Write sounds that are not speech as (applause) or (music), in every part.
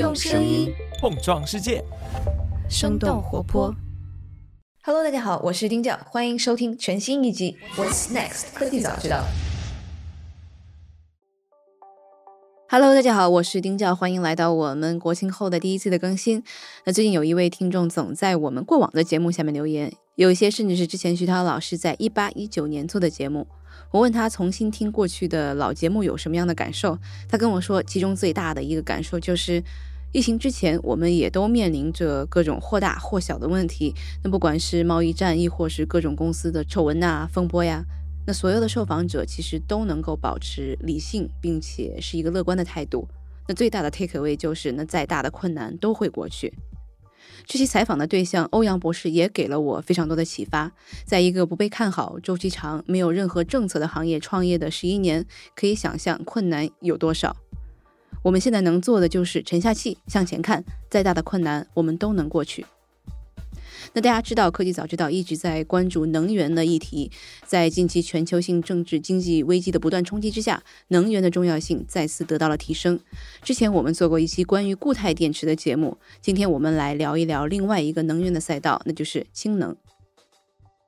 用声音碰撞世界，生动活泼。Hello，大家好，我是丁教，欢迎收听全新一集《What's Next 科技早知道》。Hello，大家好，我是丁教，欢迎来到我们国庆后的第一次的更新。那最近有一位听众总在我们过往的节目下面留言，有一些甚至是之前徐涛老师在一八一九年做的节目。我问他重新听过去的老节目有什么样的感受，他跟我说，其中最大的一个感受就是，疫情之前我们也都面临着各种或大或小的问题，那不管是贸易战，亦或是各种公司的丑闻呐、风波呀。那所有的受访者其实都能够保持理性，并且是一个乐观的态度。那最大的 take away 就是，那再大的困难都会过去。这期采访的对象欧阳博士也给了我非常多的启发。在一个不被看好、周期长、没有任何政策的行业创业的十一年，可以想象困难有多少。我们现在能做的就是沉下气向前看，再大的困难我们都能过去。那大家知道，科技早知道一直在关注能源的议题。在近期全球性政治经济危机的不断冲击之下，能源的重要性再次得到了提升。之前我们做过一期关于固态电池的节目，今天我们来聊一聊另外一个能源的赛道，那就是氢能。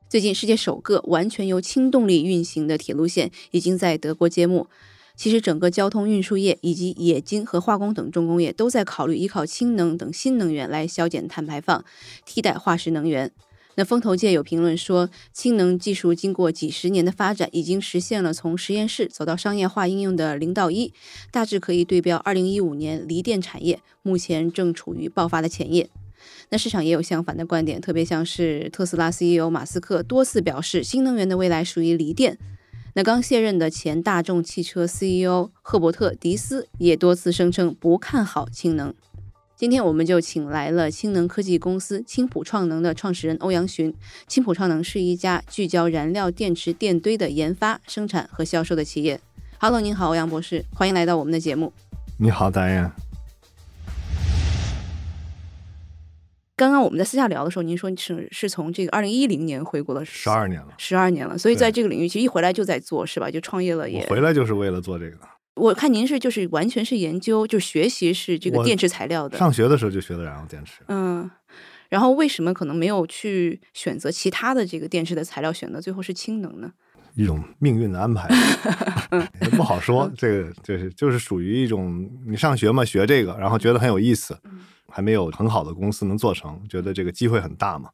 最近，世界首个完全由氢动力运行的铁路线已经在德国揭幕。其实，整个交通运输业以及冶金和化工等重工业都在考虑依靠氢能等新能源来削减碳排放，替代化石能源。那风投界有评论说，氢能技术经过几十年的发展，已经实现了从实验室走到商业化应用的零到一，大致可以对标二零一五年锂电产业，目前正处于爆发的前夜。那市场也有相反的观点，特别像是特斯拉 CEO 马斯克多次表示，新能源的未来属于锂电。那刚卸任的前大众汽车 CEO 赫伯特·迪斯也多次声称不看好氢能。今天我们就请来了氢能科技公司青浦创能的创始人欧阳询。青浦创能是一家聚焦燃料电池电堆的研发、生产和销售的企业。Hello，您好，欧阳博士，欢迎来到我们的节目。你好，导演。刚刚我们在私下聊的时候，您说是是从这个二零一零年回国了，十二年了，十二年了。所以在这个领域，其实一回来就在做，是吧？就创业了也。回来就是为了做这个。我看您是就是完全是研究，就学习是这个电池材料的。上学的时候就学的燃料电池。嗯，然后为什么可能没有去选择其他的这个电池的材料，选择最后是氢能呢？一种命运的安排，也 (laughs) 不好说。这个就是就是属于一种你上学嘛，学这个，然后觉得很有意思。还没有很好的公司能做成，觉得这个机会很大嘛，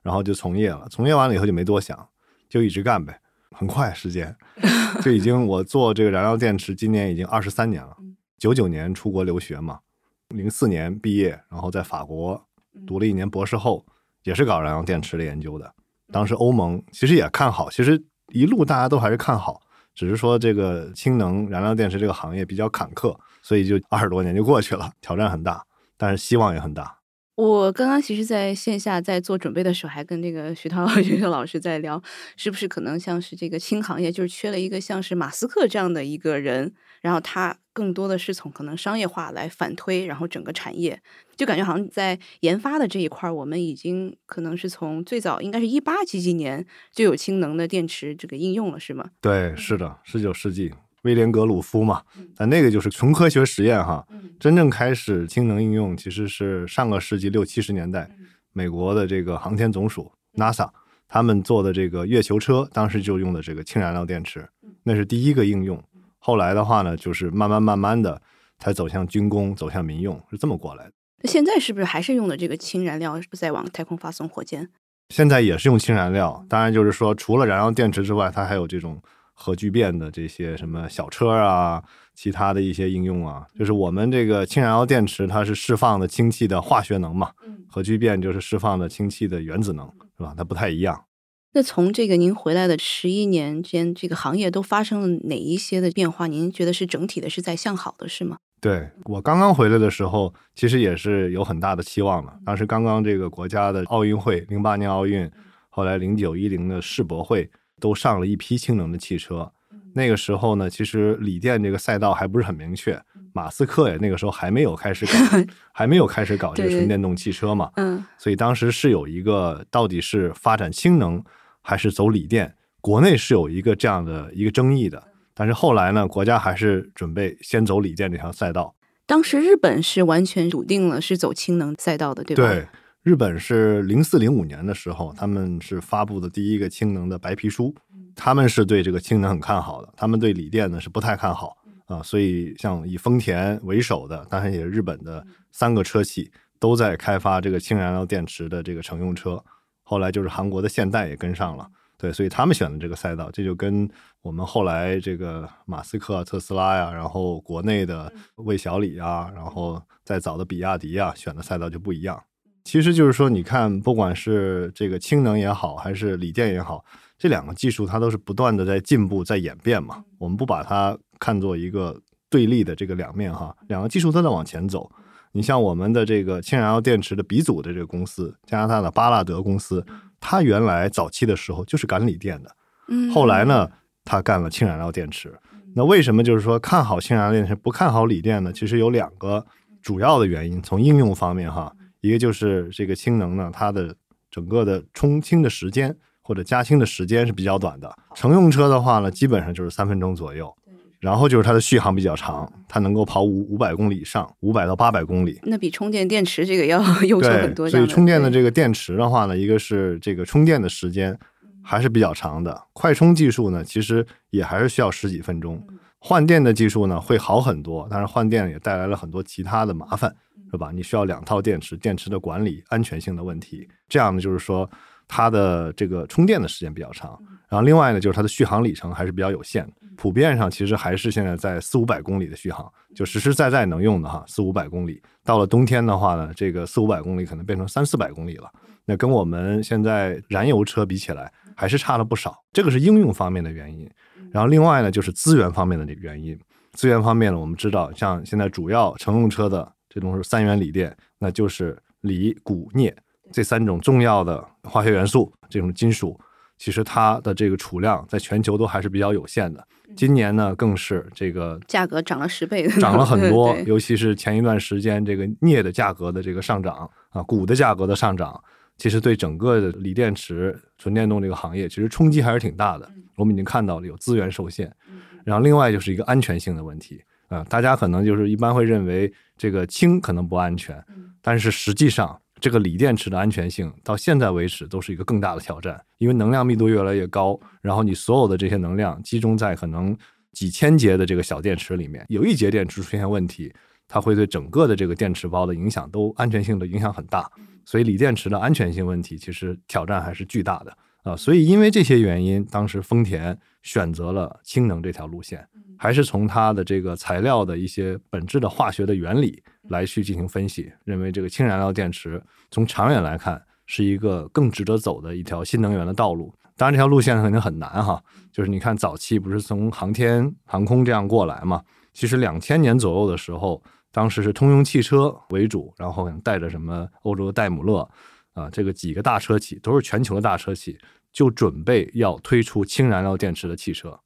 然后就从业了。从业完了以后就没多想，就一直干呗。很快时间 (laughs) 就已经我做这个燃料电池，今年已经二十三年了。九九年出国留学嘛，零四年毕业，然后在法国读了一年博士后，也是搞燃料电池的研究的。当时欧盟其实也看好，其实一路大家都还是看好，只是说这个氢能燃料电池这个行业比较坎坷，所以就二十多年就过去了，挑战很大。但是希望也很大。我刚刚其实在线下在做准备的时候，还跟这个徐涛徐涛老师在聊，是不是可能像是这个氢行业就是缺了一个像是马斯克这样的一个人，然后他更多的是从可能商业化来反推，然后整个产业就感觉好像在研发的这一块，我们已经可能是从最早应该是一八几几年就有氢能的电池这个应用了，是吗？对，是的，十九世纪。威廉格鲁夫嘛，但那个就是纯科学实验哈。真正开始氢能应用其实是上个世纪六七十年代，美国的这个航天总署 NASA 他们做的这个月球车，当时就用的这个氢燃料电池，那是第一个应用。后来的话呢，就是慢慢慢慢的才走向军工，走向民用，是这么过来的。那现在是不是还是用的这个氢燃料在往太空发送火箭？现在也是用氢燃料，当然就是说除了燃料电池之外，它还有这种。核聚变的这些什么小车啊，其他的一些应用啊，就是我们这个氢燃料电池，它是释放的氢气的化学能嘛，核聚变就是释放的氢气的原子能，是吧？它不太一样。那从这个您回来的十一年间，这个行业都发生了哪一些的变化？您觉得是整体的是在向好的，是吗？对我刚刚回来的时候，其实也是有很大的期望的。当时刚刚这个国家的奥运会，零八年奥运，后来零九一零的世博会。都上了一批氢能的汽车，那个时候呢，其实锂电这个赛道还不是很明确。马斯克也那个时候还没有开始搞，(laughs) 还没有开始搞这个纯电动汽车嘛。嗯，所以当时是有一个到底是发展氢能还是走锂电，国内是有一个这样的一个争议的。但是后来呢，国家还是准备先走锂电这条赛道。当时日本是完全笃定了是走氢能赛道的，对吧？对，日本是零四零五年的时候，他们是发布的第一个氢能的白皮书，他们是对这个氢能很看好的，他们对锂电呢是不太看好啊，所以像以丰田为首的，当然也是日本的三个车企都在开发这个氢燃料电池的这个乘用车，后来就是韩国的现代也跟上了。对，所以他们选的这个赛道，这就跟我们后来这个马斯克、特斯拉呀，然后国内的魏小李啊，然后再早的比亚迪啊，选的赛道就不一样。其实就是说，你看，不管是这个氢能也好，还是锂电也好，这两个技术它都是不断的在进步、在演变嘛。我们不把它看作一个对立的这个两面哈，两个技术都在往前走。你像我们的这个氢燃料电池的鼻祖的这个公司，加拿大的巴拉德公司。它原来早期的时候就是干锂电的，嗯，后来呢，它干了氢燃料电池。那为什么就是说看好氢燃料电池，不看好锂电呢？其实有两个主要的原因。从应用方面哈，一个就是这个氢能呢，它的整个的充氢的时间或者加氢的时间是比较短的。乘用车的话呢，基本上就是三分钟左右。然后就是它的续航比较长，它能够跑五五百公里以上，五百到八百公里。那比充电电池这个要优秀很多。所以充电的这个电池的话呢，一个是这个充电的时间还是比较长的，快充技术呢其实也还是需要十几分钟。换电的技术呢会好很多，但是换电也带来了很多其他的麻烦，是吧？你需要两套电池，电池的管理、安全性的问题。这样呢就是说它的这个充电的时间比较长，然后另外呢就是它的续航里程还是比较有限。普遍上其实还是现在在四五百公里的续航，就实实在在能用的哈，四五百公里。到了冬天的话呢，这个四五百公里可能变成三四百公里了。那跟我们现在燃油车比起来，还是差了不少。这个是应用方面的原因。然后另外呢，就是资源方面的原因。资源方面呢，我们知道，像现在主要乘用车的这种是三元锂电，那就是锂、钴、镍这三种重要的化学元素，这种金属。其实它的这个储量在全球都还是比较有限的。今年呢，更是这个价格涨了十倍，涨了很多。(laughs) 尤其是前一段时间，这个镍的价格的这个上涨啊，钴的价格的上涨，其实对整个的锂电池、纯电动这个行业，其实冲击还是挺大的。我们已经看到了有资源受限，然后另外就是一个安全性的问题啊。大家可能就是一般会认为这个氢可能不安全，但是实际上。这个锂电池的安全性到现在为止都是一个更大的挑战，因为能量密度越来越高，然后你所有的这些能量集中在可能几千节的这个小电池里面，有一节电池出现问题，它会对整个的这个电池包的影响都安全性的影响很大，所以锂电池的安全性问题其实挑战还是巨大的啊。所以因为这些原因，当时丰田选择了氢能这条路线，还是从它的这个材料的一些本质的化学的原理。来去进行分析，认为这个氢燃料电池从长远来看是一个更值得走的一条新能源的道路。当然，这条路线肯定很难哈。就是你看，早期不是从航天航空这样过来嘛？其实两千年左右的时候，当时是通用汽车为主，然后带着什么欧洲的戴姆勒啊，这个几个大车企都是全球的大车企，就准备要推出氢燃料电池的汽车。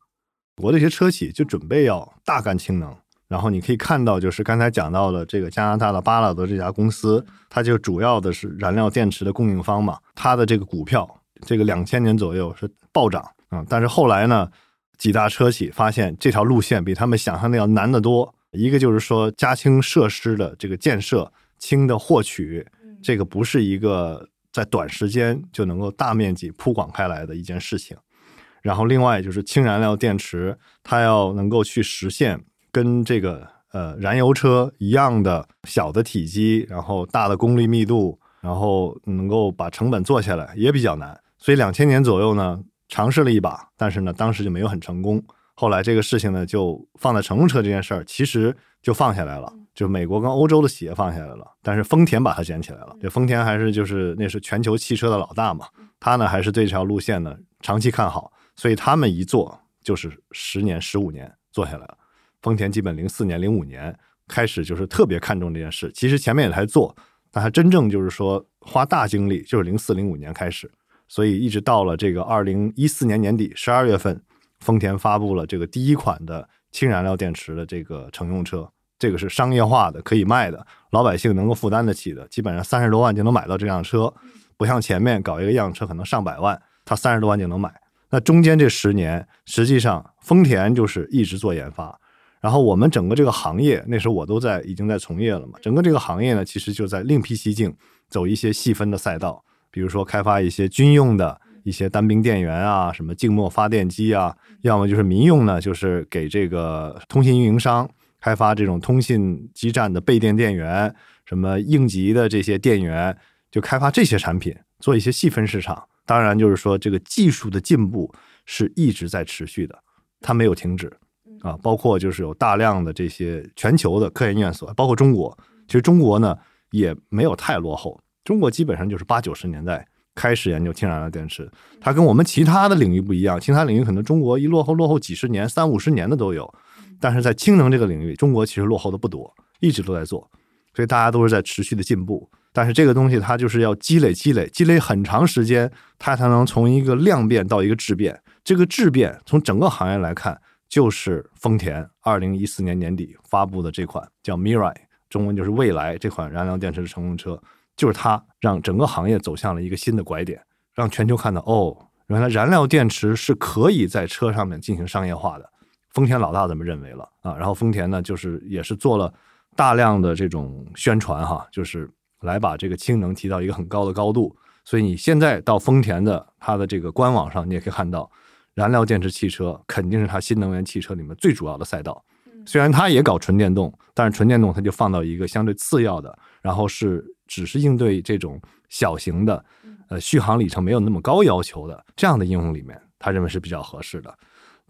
国的一些车企就准备要大干氢能。然后你可以看到，就是刚才讲到的这个加拿大的巴拉德这家公司，它就主要的是燃料电池的供应方嘛。它的这个股票，这个两千年左右是暴涨啊。但是后来呢，几大车企发现这条路线比他们想象的要难得多。一个就是说，加氢设施的这个建设、氢的获取，这个不是一个在短时间就能够大面积铺广开来的一件事情。然后另外就是氢燃料电池，它要能够去实现。跟这个呃燃油车一样的小的体积，然后大的功率密度，然后能够把成本做下来也比较难。所以两千年左右呢，尝试了一把，但是呢，当时就没有很成功。后来这个事情呢，就放在乘用车这件事儿，其实就放下来了，就美国跟欧洲的企业放下来了，但是丰田把它捡起来了。这丰田还是就是那是全球汽车的老大嘛，他呢还是对这条路线呢长期看好，所以他们一做就是十年、十五年做下来了。丰田基本零四年、零五年开始就是特别看重这件事，其实前面也在做，但他真正就是说花大精力就是零四零五年开始，所以一直到了这个二零一四年年底十二月份，丰田发布了这个第一款的氢燃料电池的这个乘用车，这个是商业化的，可以卖的，老百姓能够负担得起的，基本上三十多万就能买到这辆车，不像前面搞一个样车可能上百万，他三十多万就能买。那中间这十年，实际上丰田就是一直做研发。然后我们整个这个行业，那时候我都在已经在从业了嘛，整个这个行业呢，其实就在另辟蹊径，走一些细分的赛道，比如说开发一些军用的一些单兵电源啊，什么静默发电机啊，要么就是民用呢，就是给这个通信运营商开发这种通信基站的备电电源，什么应急的这些电源，就开发这些产品，做一些细分市场。当然，就是说这个技术的进步是一直在持续的，它没有停止。啊，包括就是有大量的这些全球的科研院所，包括中国。其实中国呢也没有太落后，中国基本上就是八九十年代开始研究氢燃料电池。它跟我们其他的领域不一样，其他领域可能中国一落后落后几十年、三五十年的都有，但是在氢能这个领域，中国其实落后的不多，一直都在做。所以大家都是在持续的进步。但是这个东西它就是要积累、积累、积累很长时间，它才能从一个量变到一个质变。这个质变从整个行业来看。就是丰田二零一四年年底发布的这款叫 Mirai，中文就是未来这款燃料电池的乘用车，就是它让整个行业走向了一个新的拐点，让全球看到哦，原来燃料电池是可以在车上面进行商业化的。丰田老大怎么认为了啊，然后丰田呢，就是也是做了大量的这种宣传哈，就是来把这个氢能提到一个很高的高度。所以你现在到丰田的它的这个官网上，你也可以看到。燃料电池汽车肯定是它新能源汽车里面最主要的赛道。虽然它也搞纯电动，但是纯电动它就放到一个相对次要的，然后是只是应对这种小型的，呃，续航里程没有那么高要求的这样的应用里面，他认为是比较合适的。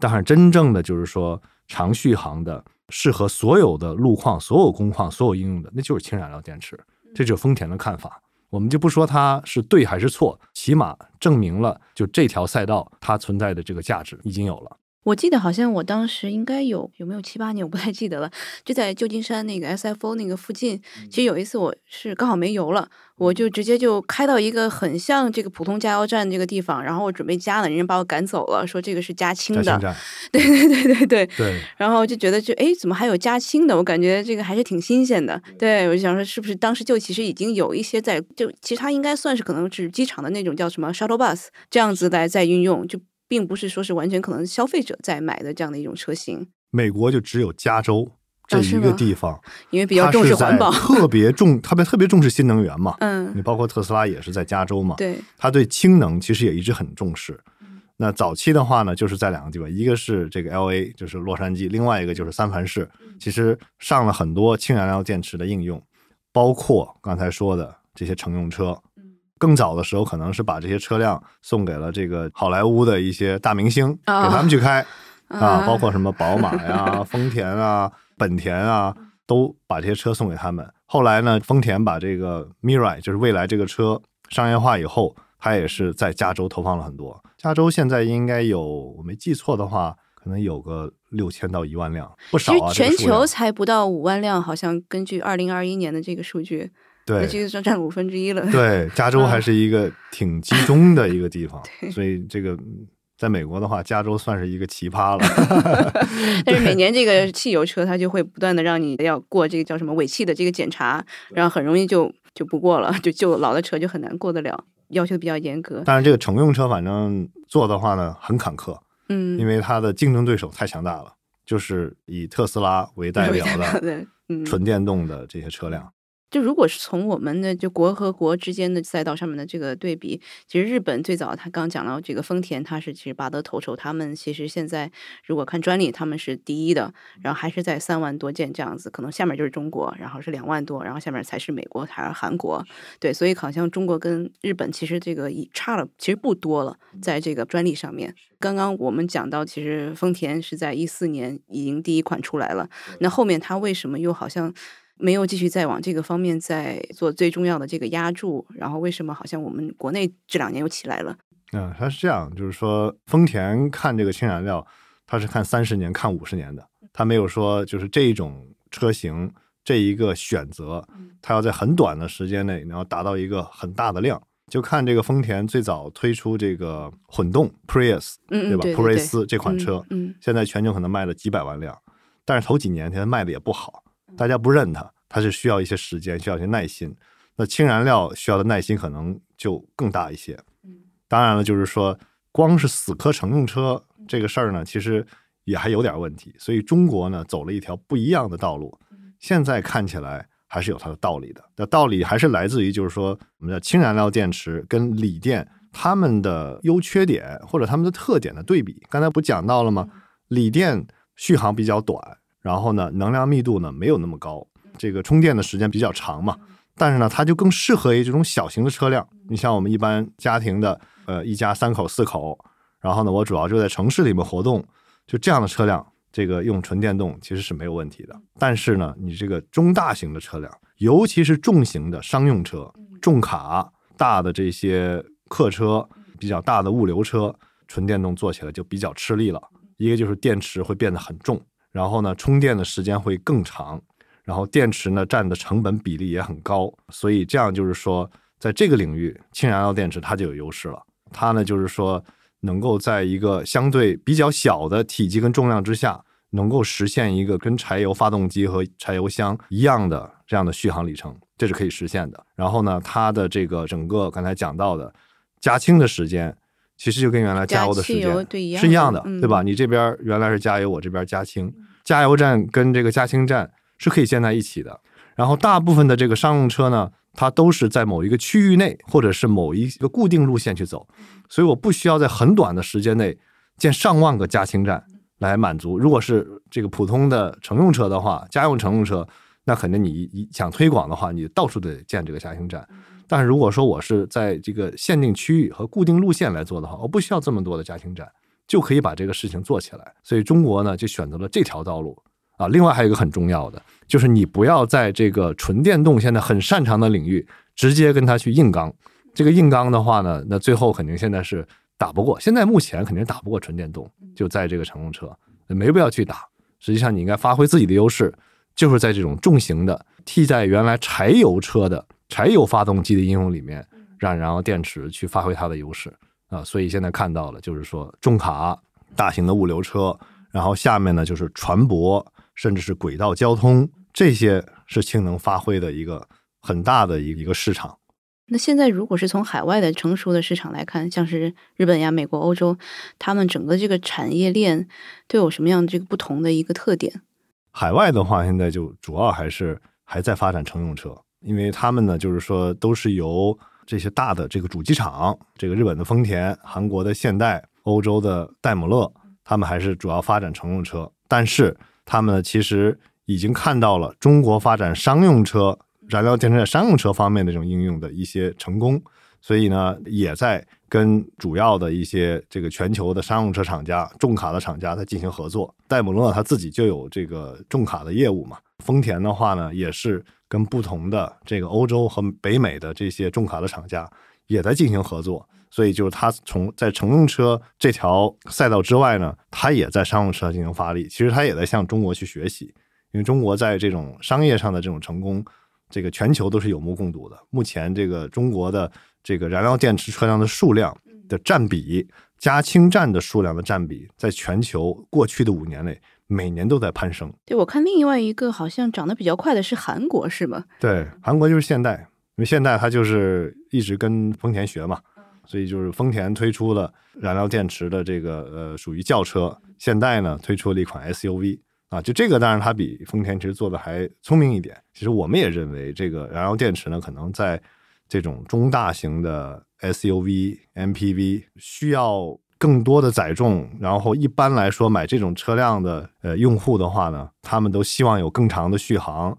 但是真正的就是说长续航的，适合所有的路况、所有工况、所有应用的，那就是氢燃料电池。这就是丰田的看法。我们就不说它是对还是错，起码证明了就这条赛道它存在的这个价值已经有了。我记得好像我当时应该有有没有七八年，我不太记得了。就在旧金山那个 SFO 那个附近，其实有一次我是刚好没油了，我就直接就开到一个很像这个普通加油站这个地方，然后我准备加了，人家把我赶走了，说这个是加氢的。对对对对对。对。然后就觉得就哎，怎么还有加氢的？我感觉这个还是挺新鲜的。对，我就想说是不是当时就其实已经有一些在就其实它应该算是可能是机场的那种叫什么 shuttle bus 这样子来在运用就。并不是说是完全可能消费者在买的这样的一种车型。美国就只有加州这一个地方，因为比较重视环保，特 (laughs) 别重，特别特别重视新能源嘛。嗯，你包括特斯拉也是在加州嘛。对，他对氢能其实也一直很重视。那早期的话呢，就是在两个地方，一个是这个 L A，就是洛杉矶，另外一个就是三藩市。其实上了很多氢燃料电池的应用，包括刚才说的这些乘用车。更早的时候，可能是把这些车辆送给了这个好莱坞的一些大明星，给他们去开啊，包括什么宝马呀、(laughs) 丰田啊、本田啊，都把这些车送给他们。后来呢，丰田把这个 Mirai，就是未来这个车商业化以后，它也是在加州投放了很多。加州现在应该有，我没记错的话，可能有个六千到一万辆，不少啊。全球才不到五万辆，好像根据二零二一年的这个数据。对，其实占占五分之一了。(laughs) 对，加州还是一个挺集中的一个地方，(laughs) 所以这个在美国的话，加州算是一个奇葩了。(laughs) 但是每年这个汽油车，它就会不断的让你要过这个叫什么尾气的这个检查，然后很容易就就不过了，就就老的车就很难过得了，要求比较严格。但是这个乘用车，反正做的话呢，很坎坷，嗯，因为它的竞争对手太强大了，就是以特斯拉为代表的纯电动的这些车辆。就如果是从我们的就国和国之间的赛道上面的这个对比，其实日本最早他刚讲到这个丰田，它是其实拔得头筹，他们其实现在如果看专利，他们是第一的，然后还是在三万多件这样子，可能下面就是中国，然后是两万多，然后下面才是美国还是韩国，对，所以好像中国跟日本其实这个已差了，其实不多了，在这个专利上面。刚刚我们讲到，其实丰田是在一四年已经第一款出来了，那后面它为什么又好像？没有继续再往这个方面再做最重要的这个压注，然后为什么好像我们国内这两年又起来了？嗯，它是这样，就是说丰田看这个氢燃料，它是看三十年、看五十年的，它没有说就是这一种车型这一个选择，它要在很短的时间内，然后达到一个很大的量。就看这个丰田最早推出这个混动 Prius，对吧？普锐斯这款车，嗯，现在全球可能卖了几百万辆，但是头几年它卖的也不好。大家不认它，它是需要一些时间，需要一些耐心。那氢燃料需要的耐心可能就更大一些。当然了，就是说，光是死磕乘用车这个事儿呢，其实也还有点问题。所以中国呢走了一条不一样的道路，现在看起来还是有它的道理的。那道理还是来自于就是说，我们叫氢燃料电池跟锂电它们的优缺点或者它们的特点的对比。刚才不讲到了吗？锂电续航比较短，然后呢能量密度呢没有那么高，这个充电的时间比较长嘛。但是呢，它就更适合于这种小型的车辆。你像我们一般家庭的，呃，一家三口、四口，然后呢，我主要就在城市里面活动，就这样的车辆，这个用纯电动其实是没有问题的。但是呢，你这个中大型的车辆，尤其是重型的商用车、重卡、大的这些客车、比较大的物流车，纯电动做起来就比较吃力了。一个就是电池会变得很重，然后呢，充电的时间会更长。然后电池呢占的成本比例也很高，所以这样就是说，在这个领域，氢燃料电池它就有优势了。它呢就是说，能够在一个相对比较小的体积跟重量之下，能够实现一个跟柴油发动机和柴油箱一样的这样的续航里程，这是可以实现的。然后呢，它的这个整个刚才讲到的加氢的时间，其实就跟原来加油的时间是一样的，对吧？你这边原来是加油，我这边加氢，加油站跟这个加氢站。是可以建在一起的，然后大部分的这个商用车呢，它都是在某一个区域内，或者是某一个固定路线去走，所以我不需要在很短的时间内建上万个加氢站来满足。如果是这个普通的乘用车的话，家用乘用车，那肯定你想推广的话，你到处得建这个加氢站。但是如果说我是在这个限定区域和固定路线来做的话，我不需要这么多的家庭站，就可以把这个事情做起来。所以中国呢，就选择了这条道路。啊，另外还有一个很重要的，就是你不要在这个纯电动现在很擅长的领域直接跟他去硬刚。这个硬刚的话呢，那最后肯定现在是打不过。现在目前肯定打不过纯电动，就在这个乘用车，没必要去打。实际上你应该发挥自己的优势，就是在这种重型的替代原来柴油车的柴油发动机的应用里面，让然后电池去发挥它的优势啊。所以现在看到了，就是说重卡、大型的物流车，然后下面呢就是船舶。甚至是轨道交通，这些是氢能发挥的一个很大的一一个市场。那现在如果是从海外的成熟的市场来看，像是日本呀、美国、欧洲，他们整个这个产业链都有什么样这个不同的一个特点？海外的话，现在就主要还是还在发展乘用车，因为他们呢，就是说都是由这些大的这个主机厂，这个日本的丰田、韩国的现代、欧洲的戴姆勒，他们还是主要发展乘用车，但是。他们其实已经看到了中国发展商用车、燃料电池在商用车方面的这种应用的一些成功，所以呢，也在跟主要的一些这个全球的商用车厂家、重卡的厂家在进行合作。戴姆勒他自己就有这个重卡的业务嘛，丰田的话呢，也是跟不同的这个欧洲和北美的这些重卡的厂家也在进行合作。所以就是它从在乘用车这条赛道之外呢，它也在商用车进行发力。其实它也在向中国去学习，因为中国在这种商业上的这种成功，这个全球都是有目共睹的。目前这个中国的这个燃料电池车辆的数量的占比，加氢站的数量的占比，在全球过去的五年内每年都在攀升。对我看另外一个好像涨得比较快的是韩国，是吗？对，韩国就是现代，因为现代它就是一直跟丰田学嘛。所以就是丰田推出了燃料电池的这个呃属于轿车，现代呢推出了一款 SUV 啊，就这个当然它比丰田其实做的还聪明一点。其实我们也认为这个燃料电池呢，可能在这种中大型的 SUV、MPV 需要更多的载重，然后一般来说买这种车辆的呃用户的话呢，他们都希望有更长的续航，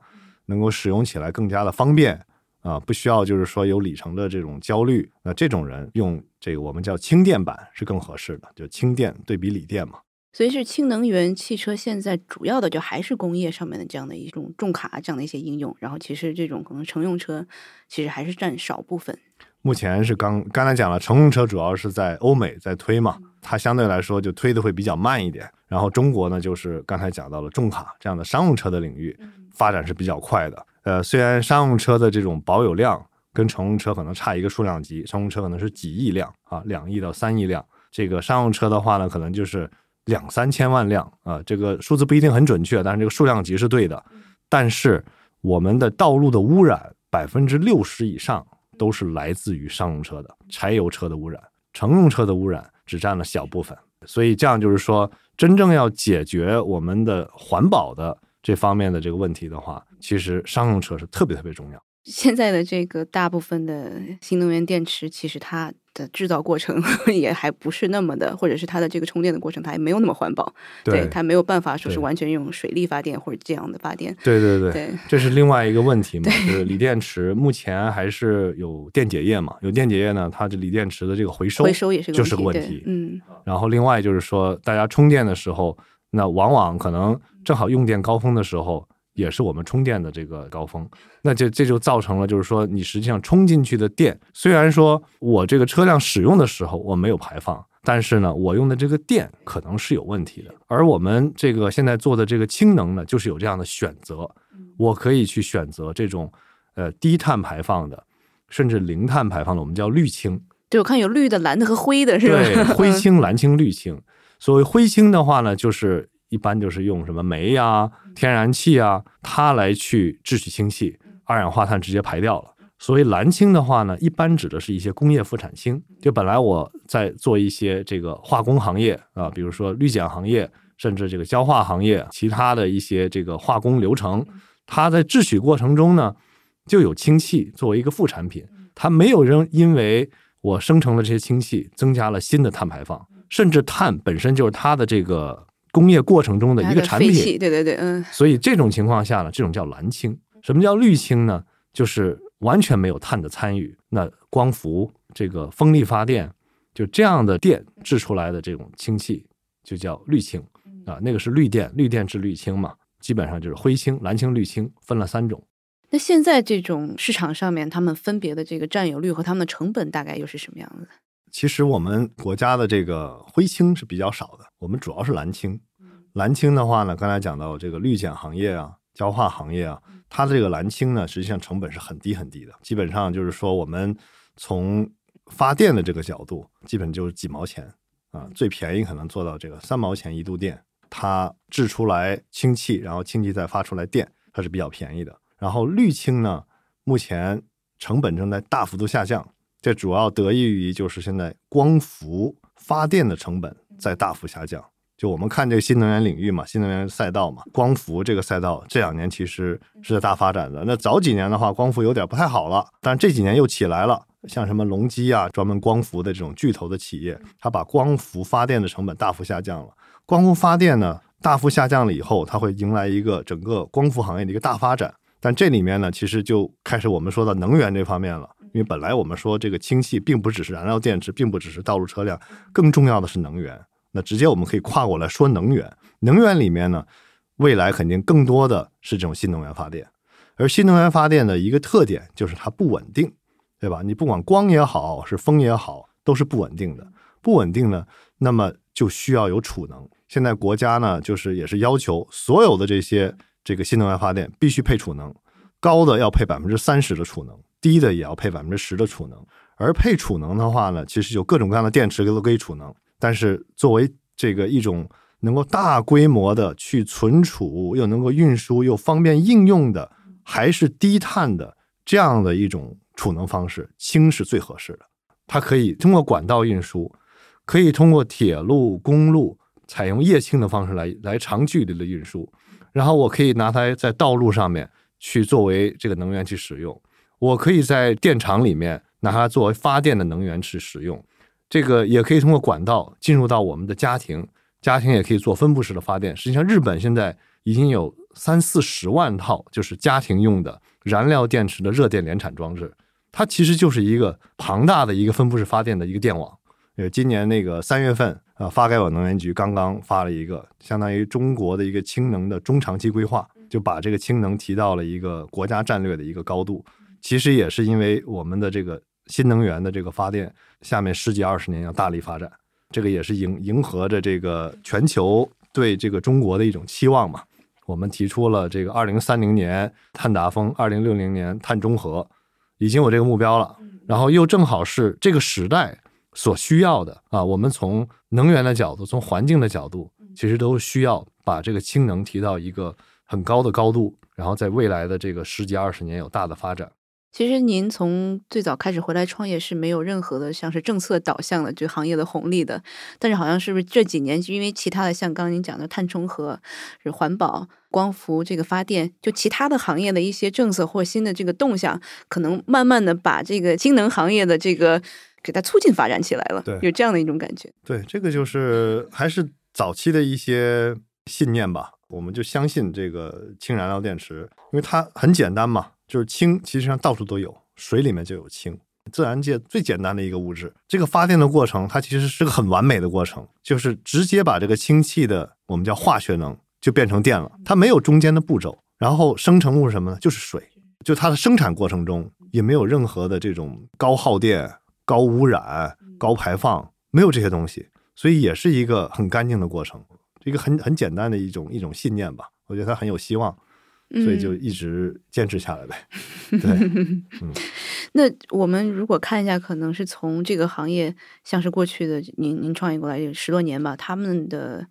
能够使用起来更加的方便。啊，不需要就是说有里程的这种焦虑，那这种人用这个我们叫轻电版是更合适的，就轻电对比锂电嘛。所以是氢能源汽车现在主要的就还是工业上面的这样的一种重卡这样的一些应用，然后其实这种可能乘用车其实还是占少部分。目前是刚刚才讲了，乘用车主要是在欧美在推嘛，它相对来说就推的会比较慢一点。然后中国呢，就是刚才讲到了重卡这样的商用车的领域发展是比较快的。呃，虽然商用车的这种保有量跟乘用车可能差一个数量级，乘用车可能是几亿辆啊，两亿到三亿辆。这个商用车的话呢，可能就是两三千万辆啊，这个数字不一定很准确，但是这个数量级是对的。但是我们的道路的污染百分之六十以上都是来自于商用车的柴油车的污染，乘用车的污染只占了小部分。所以这样就是说，真正要解决我们的环保的这方面的这个问题的话，其实商用车是特别特别重要。现在的这个大部分的新能源电池，其实它的制造过程 (laughs) 也还不是那么的，或者是它的这个充电的过程，它也没有那么环保。对它没有办法说是完全用水力发电或者这样的发电。对对对，对这是另外一个问题嘛，就是锂电池目前还是有电解液嘛，有电解液呢，它这锂电池的这个回收回收也是个就是个问问题。嗯，然后另外就是说，大家充电的时候，那往往可能正好用电高峰的时候，也是我们充电的这个高峰，那就这就造成了，就是说你实际上充进去的电，虽然说我这个车辆使用的时候我没有排放，但是呢，我用的这个电可能是有问题的。而我们这个现在做的这个氢能呢，就是有这样的选择，我可以去选择这种呃低碳排放的，甚至零碳排放的，我们叫绿氢。对我看有绿的、蓝的和灰的，是吧？对，灰氢、蓝氢、绿氢。所谓灰氢的话呢，就是一般就是用什么煤呀、天然气啊，它来去制取氢气，二氧化碳直接排掉了。所谓蓝氢的话呢，一般指的是一些工业副产氢。就本来我在做一些这个化工行业啊，比如说氯碱行业，甚至这个焦化行业，其他的一些这个化工流程，它在制取过程中呢，就有氢气作为一个副产品，它没有扔因为我生成了这些氢气，增加了新的碳排放，甚至碳本身就是它的这个工业过程中的一个产品。对对对，嗯，所以这种情况下呢，这种叫蓝氢。什么叫绿氢呢？就是完全没有碳的参与。那光伏、这个风力发电，就这样的电制出来的这种氢气，就叫绿氢啊。那个是绿电，绿电制绿氢嘛，基本上就是灰氢、蓝氢、绿氢分了三种。那现在这种市场上面，他们分别的这个占有率和他们的成本大概又是什么样子？其实我们国家的这个灰氢是比较少的，我们主要是蓝氢。蓝氢的话呢，刚才讲到这个氯碱行业啊、焦化行业啊，它的这个蓝氢呢，实际上成本是很低很低的，基本上就是说我们从发电的这个角度，基本就是几毛钱啊，最便宜可能做到这个三毛钱一度电，它制出来氢气，然后氢气再发出来电，它是比较便宜的。然后氯氢呢，目前成本正在大幅度下降，这主要得益于就是现在光伏发电的成本在大幅下降。就我们看这个新能源领域嘛，新能源赛道嘛，光伏这个赛道这两年其实是在大发展的。那早几年的话，光伏有点不太好了，但这几年又起来了。像什么隆基啊，专门光伏的这种巨头的企业，它把光伏发电的成本大幅下降了。光伏发电呢，大幅下降了以后，它会迎来一个整个光伏行业的一个大发展。但这里面呢，其实就开始我们说到能源这方面了。因为本来我们说这个氢气并不只是燃料电池，并不只是道路车辆，更重要的是能源。那直接我们可以跨过来说能源。能源里面呢，未来肯定更多的是这种新能源发电。而新能源发电的一个特点就是它不稳定，对吧？你不管光也好，是风也好，都是不稳定的。不稳定呢，那么就需要有储能。现在国家呢，就是也是要求所有的这些这个新能源发电必须配储能，高的要配百分之三十的储能，低的也要配百分之十的储能。而配储能的话呢，其实有各种各样的电池都可以储能，但是作为这个一种能够大规模的去存储，又能够运输又方便应用的，还是低碳的这样的一种储能方式，氢是最合适的。它可以通过管道运输，可以通过铁路、公路采用液氢的方式来来长距离的运输，然后我可以拿它在道路上面去作为这个能源去使用，我可以在电厂里面拿它作为发电的能源去使用。这个也可以通过管道进入到我们的家庭，家庭也可以做分布式的发电。实际上，日本现在已经有三四十万套就是家庭用的燃料电池的热电联产装置，它其实就是一个庞大的一个分布式发电的一个电网。呃，今年那个三月份啊，发改委能源局刚刚发了一个相当于中国的一个氢能的中长期规划，就把这个氢能提到了一个国家战略的一个高度。其实也是因为我们的这个新能源的这个发电，下面十几二十年要大力发展，这个也是迎迎合着这个全球对这个中国的一种期望嘛。我们提出了这个二零三零年碳达峰，二零六零年碳中和，已经有这个目标了。然后又正好是这个时代所需要的啊。我们从能源的角度，从环境的角度，其实都需要把这个氢能提到一个很高的高度，然后在未来的这个十几二十年有大的发展。其实您从最早开始回来创业是没有任何的像是政策导向的这个行业的红利的，但是好像是不是这几年因为其他的像刚刚您讲的碳中和、是环保、光伏这个发电，就其他的行业的一些政策或新的这个动向，可能慢慢的把这个氢能行业的这个给它促进发展起来了，对有这样的一种感觉。对，这个就是还是早期的一些信念吧。我们就相信这个氢燃料电池，因为它很简单嘛，就是氢，其实上到处都有，水里面就有氢，自然界最简单的一个物质。这个发电的过程，它其实是个很完美的过程，就是直接把这个氢气的我们叫化学能就变成电了，它没有中间的步骤。然后生成物是什么呢？就是水，就它的生产过程中也没有任何的这种高耗电、高污染、高排放，没有这些东西，所以也是一个很干净的过程。一个很很简单的一种一种信念吧，我觉得它很有希望，所以就一直坚持下来呗。(laughs) 对，(laughs) 那我们如果看一下，可能是从这个行业，像是过去的您您创业过来有十多年吧，他们的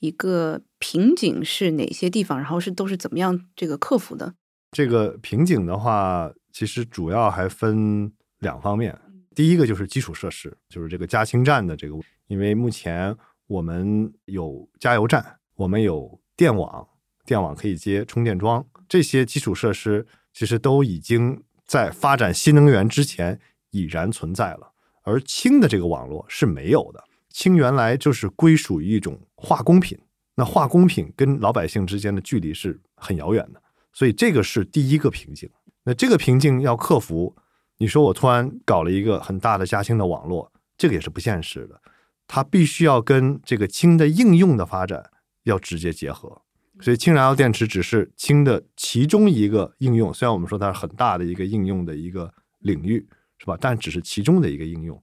一个瓶颈是哪些地方？然后是都是怎么样这个克服的？这个瓶颈的话，其实主要还分两方面。第一个就是基础设施，就是这个加氢站的这个，因为目前我们有加油站，我们有电网，电网可以接充电桩，这些基础设施其实都已经在发展新能源之前已然存在了。而氢的这个网络是没有的，氢原来就是归属于一种化工品，那化工品跟老百姓之间的距离是很遥远的，所以这个是第一个瓶颈。那这个瓶颈要克服。你说我突然搞了一个很大的加氢的网络，这个也是不现实的。它必须要跟这个氢的应用的发展要直接结合。所以氢燃料电池只是氢的其中一个应用，虽然我们说它是很大的一个应用的一个领域，是吧？但只是其中的一个应用。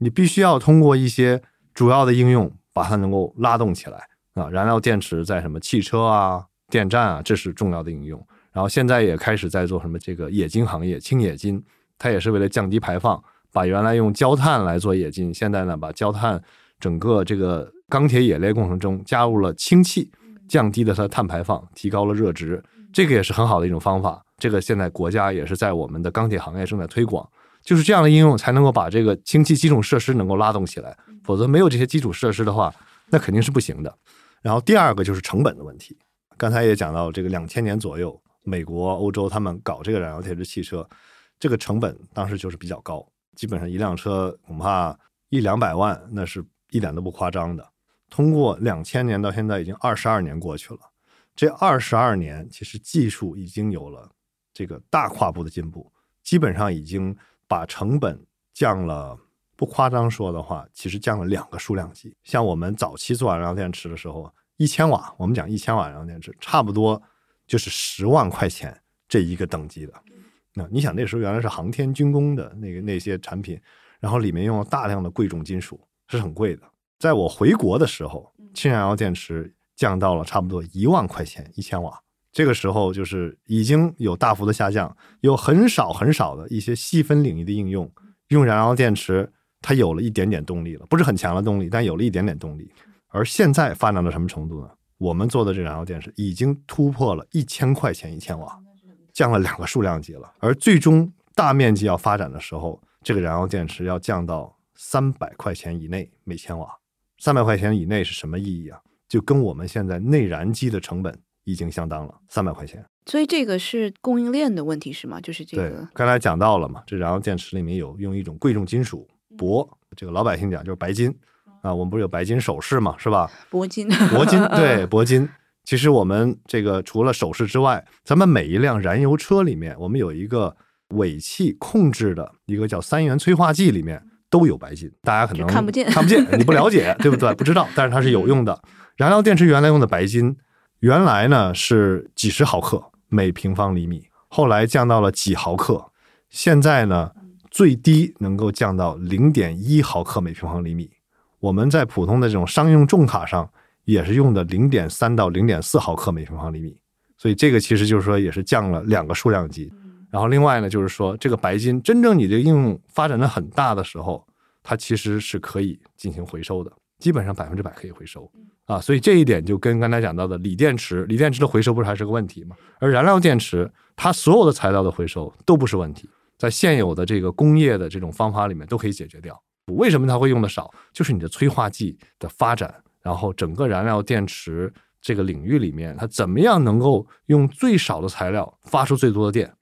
你必须要通过一些主要的应用，把它能够拉动起来啊。燃料电池在什么汽车啊、电站啊，这是重要的应用。然后现在也开始在做什么这个冶金行业，氢冶金。它也是为了降低排放，把原来用焦炭来做冶金，现在呢把焦炭整个这个钢铁冶炼过程中加入了氢气，降低了它的碳排放，提高了热值，这个也是很好的一种方法。这个现在国家也是在我们的钢铁行业正在推广，就是这样的应用才能够把这个氢气基础设施能够拉动起来，否则没有这些基础设施的话，那肯定是不行的。然后第二个就是成本的问题，刚才也讲到这个两千年左右，美国、欧洲他们搞这个燃料电池汽车。这个成本当时就是比较高，基本上一辆车恐怕一两百万，那是一点都不夸张的。通过两千年到现在已经二十二年过去了，这二十二年其实技术已经有了这个大跨步的进步，基本上已经把成本降了，不夸张说的话，其实降了两个数量级。像我们早期做燃料电池的时候，一千瓦，我们讲一千瓦燃料电池，差不多就是十万块钱这一个等级的。那你想那时候原来是航天军工的那个那些产品，然后里面用了大量的贵重金属，是很贵的。在我回国的时候，氢燃料电池降到了差不多一万块钱一千瓦，这个时候就是已经有大幅的下降，有很少很少的一些细分领域的应用，用燃料电池它有了一点点动力了，不是很强的动力，但有了一点点动力。而现在发展到什么程度呢？我们做的这燃料电池已经突破了一千块钱一千瓦。降了两个数量级了，而最终大面积要发展的时候，这个燃料电池要降到三百块钱以内每千瓦。三百块钱以内是什么意义啊？就跟我们现在内燃机的成本已经相当了，三百块钱。所以这个是供应链的问题是吗？就是这个。刚才讲到了嘛，这燃料电池里面有用一种贵重金属铂，这个老百姓讲就是白金啊。我们不是有白金首饰嘛，是吧？铂金，铂金，(laughs) 对，铂金。其实我们这个除了首饰之外，咱们每一辆燃油车里面，我们有一个尾气控制的一个叫三元催化剂，里面都有白金。大家可能看不见，看不见，(laughs) 你不了解，(laughs) 对不对？不知道，但是它是有用的。燃料电池原来用的白金，原来呢是几十毫克每平方厘米，后来降到了几毫克，现在呢最低能够降到零点一毫克每平方厘米。我们在普通的这种商用重卡上。也是用的零点三到零点四毫克每平方厘米，所以这个其实就是说也是降了两个数量级。然后另外呢，就是说这个白金真正你这个应用发展的很大的时候，它其实是可以进行回收的，基本上百分之百可以回收啊。所以这一点就跟刚才讲到的锂电池，锂电池的回收不是还是个问题吗？而燃料电池它所有的材料的回收都不是问题，在现有的这个工业的这种方法里面都可以解决掉。为什么它会用的少？就是你的催化剂的发展，然后整个燃料电池这个领域里面，它怎么样能够用最少的材料发出最多的电？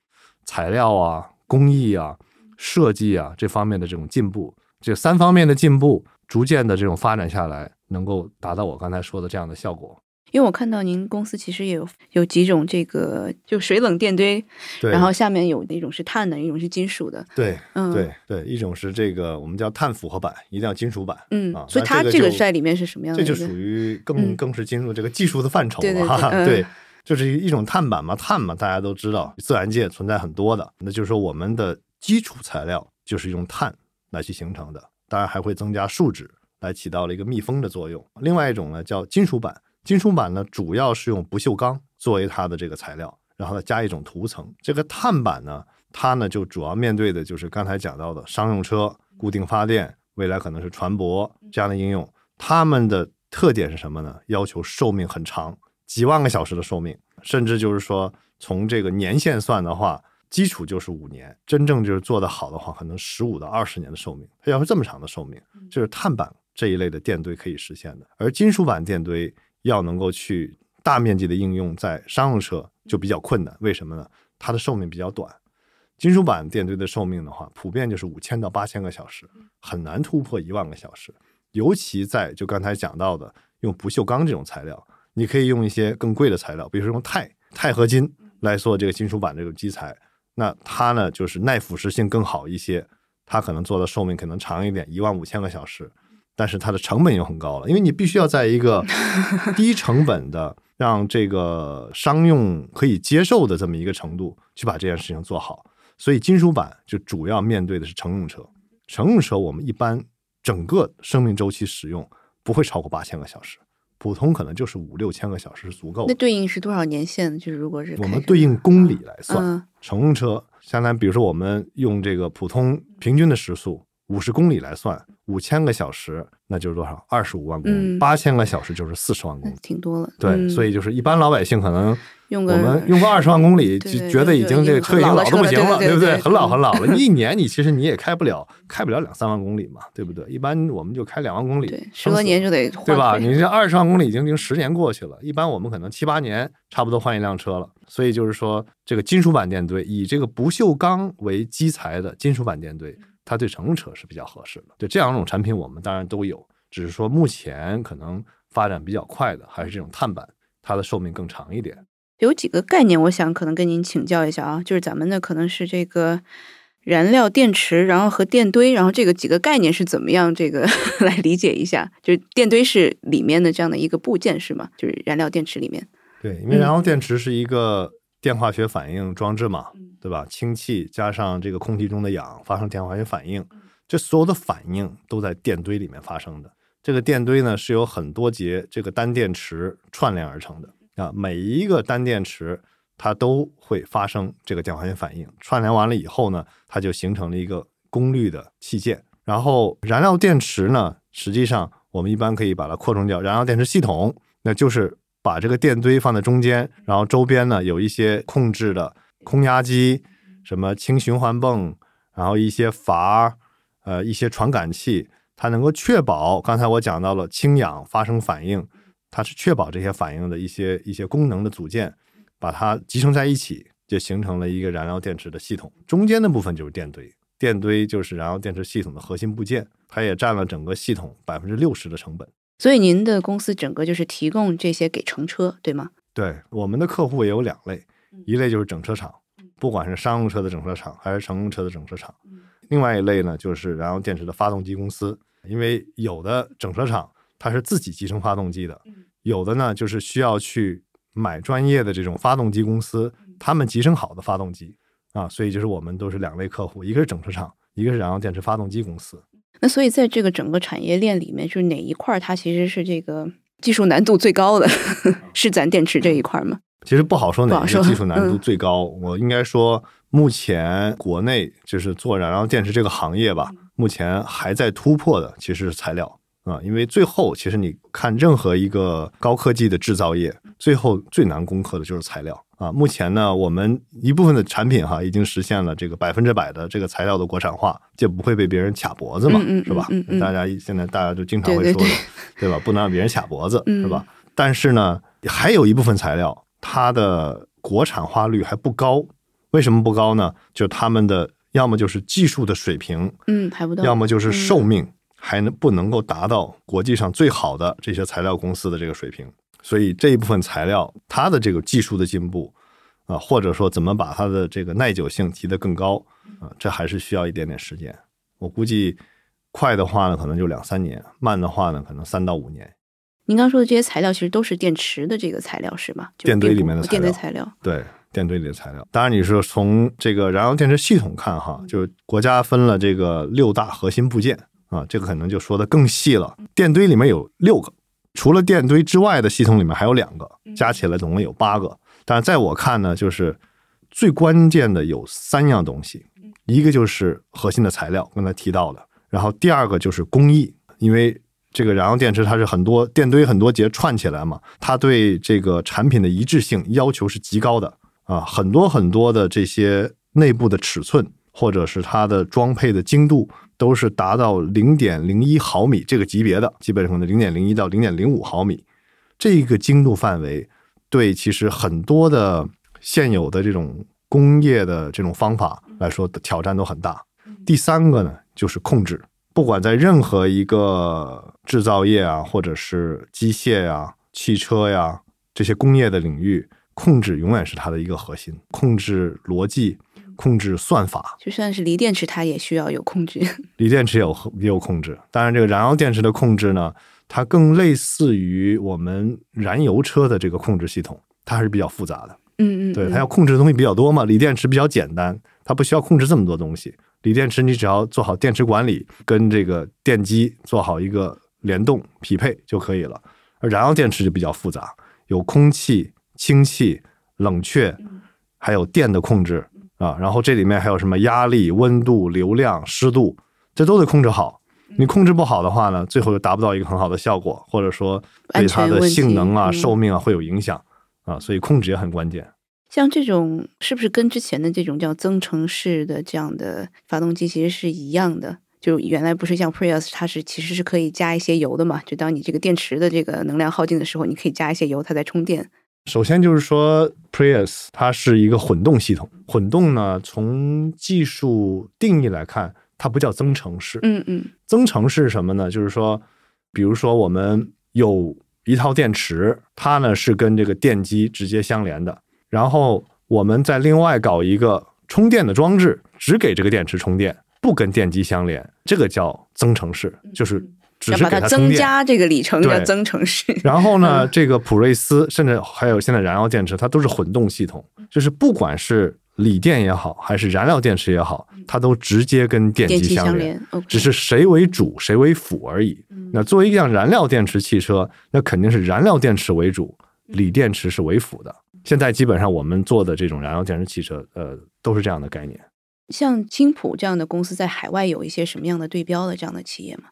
材料啊、工艺啊、设计啊这方面的这种进步，这三方面的进步，逐渐的这种发展下来，能够达到我刚才说的这样的效果。因为我看到您公司其实也有有几种这个就水冷电堆，然后下面有一种是碳的，一种是金属的，对，嗯对对，一种是这个我们叫碳复合板，一定要金属板，嗯啊，所以它这个在里面是什么样的？这就属于更嗯更是进入这个技术的范畴对对了哈。对嗯对，就是一种碳板嘛，碳嘛，大家都知道，自然界存在很多的，那就是说我们的基础材料就是用碳来去形成的，当然还会增加树脂来起到了一个密封的作用。另外一种呢叫金属板，金属板呢主要是用不锈钢作为它的这个材料，然后再加一种涂层。这个碳板呢，它呢就主要面对的就是刚才讲到的商用车、固定发电，未来可能是船舶这样的应用。它们的特点是什么呢？要求寿命很长，几万个小时的寿命，甚至就是说从这个年限算的话，基础就是五年，真正就是做得好的话，可能十五到二十年的寿命。它要是这么长的寿命，就是碳板这一类的电堆可以实现的，而金属板电堆要能够去大面积的应用在商用车就比较困难。为什么呢？它的寿命比较短。金属板电堆的寿命的话，普遍就是五千到八千个小时，很难突破一万个小时。尤其在就刚才讲到的用不锈钢这种材料，你可以用一些更贵的材料，比如说用钛、钛合金来做这个金属板这种基材。那它呢，就是耐腐蚀性更好一些，它可能做的寿命可能长一点，一万五千个小时。但是它的成本又很高了，因为你必须要在一个 (laughs) 低成本的、让这个商用可以接受的这么一个程度去把这件事情做好。所以金属板就主要面对的是乘用车，乘用车我们一般整个生命周期使用不会超过八千个小时，普通可能就是五六千个小时是足够的。那对应是多少年限？就是如果是我们对应公里来算，嗯乘用车相当于，比如说我们用这个普通平均的时速五十公里来算，五千个小时那就是多少？二十五万公里，嗯八千个小时就是四十万公里。挺多了。对，嗯所以就是一般老百姓可能用个我们用个二十万公里，就觉得已经这个车已经老的不行了，对不对？很老很老了，你一年你其实你也开不了，开不了两三万公里嘛，对不对？一般我们就开两万公里，对，十多年就得换对吧？你这二十万公里已经已经十年过去了，一般我们可能七八年差不多换一辆车了。所以就是说，这个金属板电堆以这个不锈钢为基材的金属板电堆，它对乘用车是比较合适的。对这两种产品，我们当然都有，只是说目前可能发展比较快的还是这种碳板，它的寿命更长一点。有几个概念，我想可能跟您请教一下啊，就是咱们的可能是这个燃料电池，然后和电堆，然后这个几个概念是怎么样这个 (laughs) 来理解一下？就是电堆是里面的这样的一个部件是吗？就是燃料电池里面，对，因为燃料电池是一个电化学反应装置嘛，嗯对吧？氢气加上这个空气中的氧发生电化学反应，这所有的反应都在电堆里面发生的。这个电堆呢是由很多节这个单电池串联而成的啊，每一个单电池它都会发生这个电化学反应，串联完了以后呢，它就形成了一个功率的器件。然后燃料电池呢，实际上我们一般可以把它扩充叫燃料电池系统，那就是把这个电堆放在中间，然后周边呢有一些控制的空压机，什么轻循环泵，然后一些阀，呃，一些传感器，它能够确保刚才我讲到了氢氧发生反应，它是确保这些反应的一些一些功能的组件，把它集成在一起，就形成了一个燃料电池的系统。中间的部分就是电堆，电堆就是燃料电池系统的核心部件，它也占了整个系统百分之六十的成本。所以您的公司整个就是提供这些给乘车，对吗？对，我们的客户也有两类，一类就是整车厂，不管是商用车的整车厂还是乘用车的整车厂；另外一类呢，就是燃料电池的发动机公司，因为有的整车厂它是自己集成发动机的，有的呢就是需要去买专业的这种发动机公司，他们集成好的发动机啊，所以就是我们都是两类客户，一个是整车厂，一个是燃料电池发动机公司。那所以在这个整个产业链里面，就是哪一块儿它其实是这个技术难度最高的，(laughs) 是咱电池这一块吗？其实不好说哪个技术难度嗯。最高，我应该说，目前国内就是做燃料电池这个行业吧，目前还在突破的其实是材料啊、因为最后其实你看任何一个高科技的制造业，最后最难攻克的就是材料啊。目前呢，我们一部分的产品哈已经实现了这个百分之百的这个材料的国产化，就不会被别人卡脖子嘛，嗯嗯是吧？大家现在大家就经常会说的，对对吧？不能让别人卡脖子，嗯是吧？但是呢，还有一部分材料，它的国产化率还不高。为什么不高呢？就他们的要么就是技术的水平，嗯，还不到，要么就是寿命还能不能够达到国际上最好的这些材料公司的这个水平。所以这一部分材料，它的这个技术的进步啊、或者说怎么把它的这个耐久性提得更高啊、这还是需要一点点时间。我估计快的话呢，可能就两三年；慢的话呢，可能三到五年。您刚说的这些材料其实都是电池的这个材料是吧？就电堆里面的材电堆料材料，对电堆里的材料。当然，你说从这个燃油电池系统看哈，就是国家分了这个六大核心部件啊，这个可能就说的更细了。电堆里面有六个，除了电堆之外的系统里面还有两个，加起来总共有八个。但是在我看呢，就是最关键的有三样东西，一个就是核心的材料，刚才提到的，然后第二个就是工艺，因为这个燃料电池它是很多电堆很多节串起来嘛，它对这个产品的一致性要求是极高的啊，很多很多的这些内部的尺寸或者是它的装配的精度都是达到零点零一毫米这个级别的，基本上的零点零一到零点零五毫米这个精度范围，对其实很多的现有的这种工业的这种方法来说的挑战都很大。第三个呢，就是控制。不管在任何一个制造业啊，或者是机械呀、汽车呀这些工业的领域，控制永远是它的一个核心。控制逻辑，控制算法，就算是锂电池，它也需要有控制。(laughs) (laughs) 锂电池也有也有控制。当然，这个燃料电池的控制呢，它更类似于我们燃油车的这个控制系统，它还是比较复杂的。嗯嗯，对，嗯它要控制的东西比较多嘛。锂电池比较简单，它不需要控制这么多东西。锂电池你只要做好电池管理，跟这个电机做好一个联动匹配就可以了。而燃料电池就比较复杂，有空气、氢气、冷却，还有电的控制啊。然后这里面还有什么压力、温度、流量、湿度，这都得控制好。你控制不好的话呢，最后又达不到一个很好的效果，或者说对它的性能啊、嗯寿命啊会有影响啊。所以控制也很关键。像这种是不是跟之前的这种叫增程式的这样的发动机其实是一样的？就原来不是像 Prius，它是其实是可以加一些油的嘛？就当你这个电池的这个能量耗尽的时候，你可以加一些油，它在充电。首先就是说，Prius 它是一个混动系统。混动呢，从技术定义来看，它不叫增程式。嗯嗯增程式是什么呢？就是说，比如说我们有一套电池，它呢是跟这个电机直接相连的，然后我们再另外搞一个充电的装置，只给这个电池充电，不跟电机相连，这个叫增程式，就是只是要把它给它。增加这个里程叫增程式。(laughs) 然后呢，这个普锐斯甚至还有现在燃料电池，它都是混动系统，就是不管是锂电也好，还是燃料电池也好，它都直接跟电电机机相连，相连，OK，只是谁为主谁为辅而已。那作为一辆燃料电池汽车，那肯定是燃料电池为主，锂电池是为辅的。现在基本上我们做的这种燃料电池汽车，呃，都是这样的概念。像青浦这样的公司在海外有一些什么样的对标的这样的企业吗？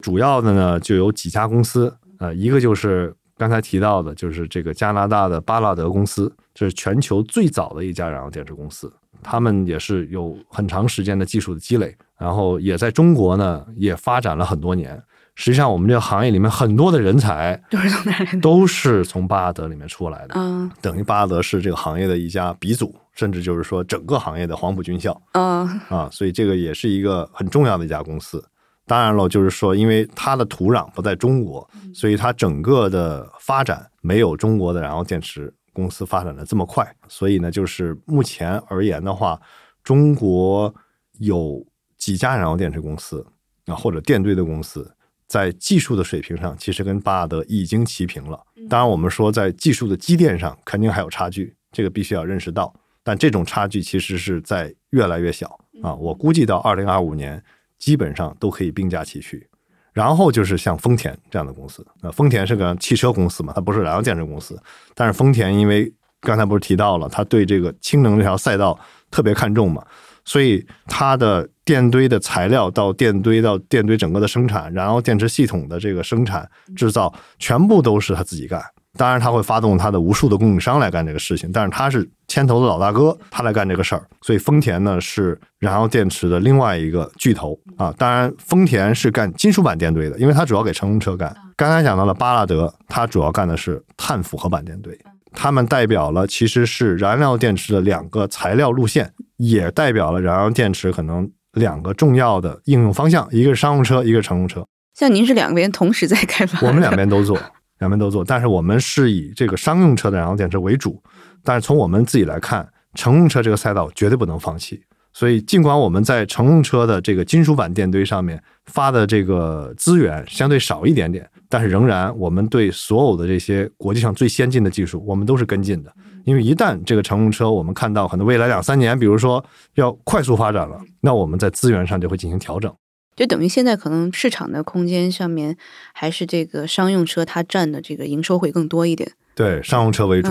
主要的呢就有几家公司，呃，一个就是刚才提到的，就是这个加拿大的巴拉德公司，这是全球最早的一家燃料电池公司，他们也是有很长时间的技术的积累，然后也在中国呢也发展了很多年。实际上，我们这个行业里面很多的人才都是从哪来的？都是从巴拉德里面出来的，嗯等于巴拉德是这个行业的一家鼻祖，甚至就是说整个行业的黄埔军校。啊啊，所以这个也是一个很重要的一家公司。当然了，就是说，因为它的土壤不在中国，所以它整个的发展没有中国的燃料电池公司发展的这么快。所以呢，就是目前而言的话，中国有几家燃料电池公司啊，或者电堆的公司，在技术的水平上，其实跟巴拉德已经齐平了。当然，我们说在技术的积淀上，肯定还有差距，这个必须要认识到。但这种差距其实是在越来越小啊！我估计到二零二五年，基本上都可以并驾齐驱。然后就是像丰田这样的公司，那丰田是个汽车公司嘛，它不是燃油电池公司。但是丰田因为刚才不是提到了，它对这个氢能这条赛道特别看重嘛，所以它的电堆的材料到电堆到电堆整个的生产，然后电池系统的这个生产制造，全部都是他自己干当然，他会发动他的无数的供应商来干这个事情，但是他是牵头的老大哥，他来干这个事儿。所以丰田呢是燃料电池的另外一个巨头啊。当然，丰田是干金属板电堆的，因为它主要给乘用车干。刚才讲到了巴拉德，它主要干的是碳复合板电堆。他们代表了其实是燃料电池的两个材料路线，也代表了燃料电池可能两个重要的应用方向，一个是商用车，一个是乘用车。像您是两边同时在开发，我们两边都做。两边都做，但是我们是以这个商用车的燃料电池为主。但是从我们自己来看，乘用车这个赛道绝对不能放弃。所以，尽管我们在乘用车的这个金属板电堆上面发的这个资源相对少一点点，但是仍然我们对所有的这些国际上最先进的技术，我们都是跟进的。因为一旦这个乘用车我们看到可能未来两三年，比如说要快速发展了，那我们在资源上就会进行调整。就等于现在可能市场的空间上面，还是这个商用车它占的这个营收会更多一点。对，商用车为主。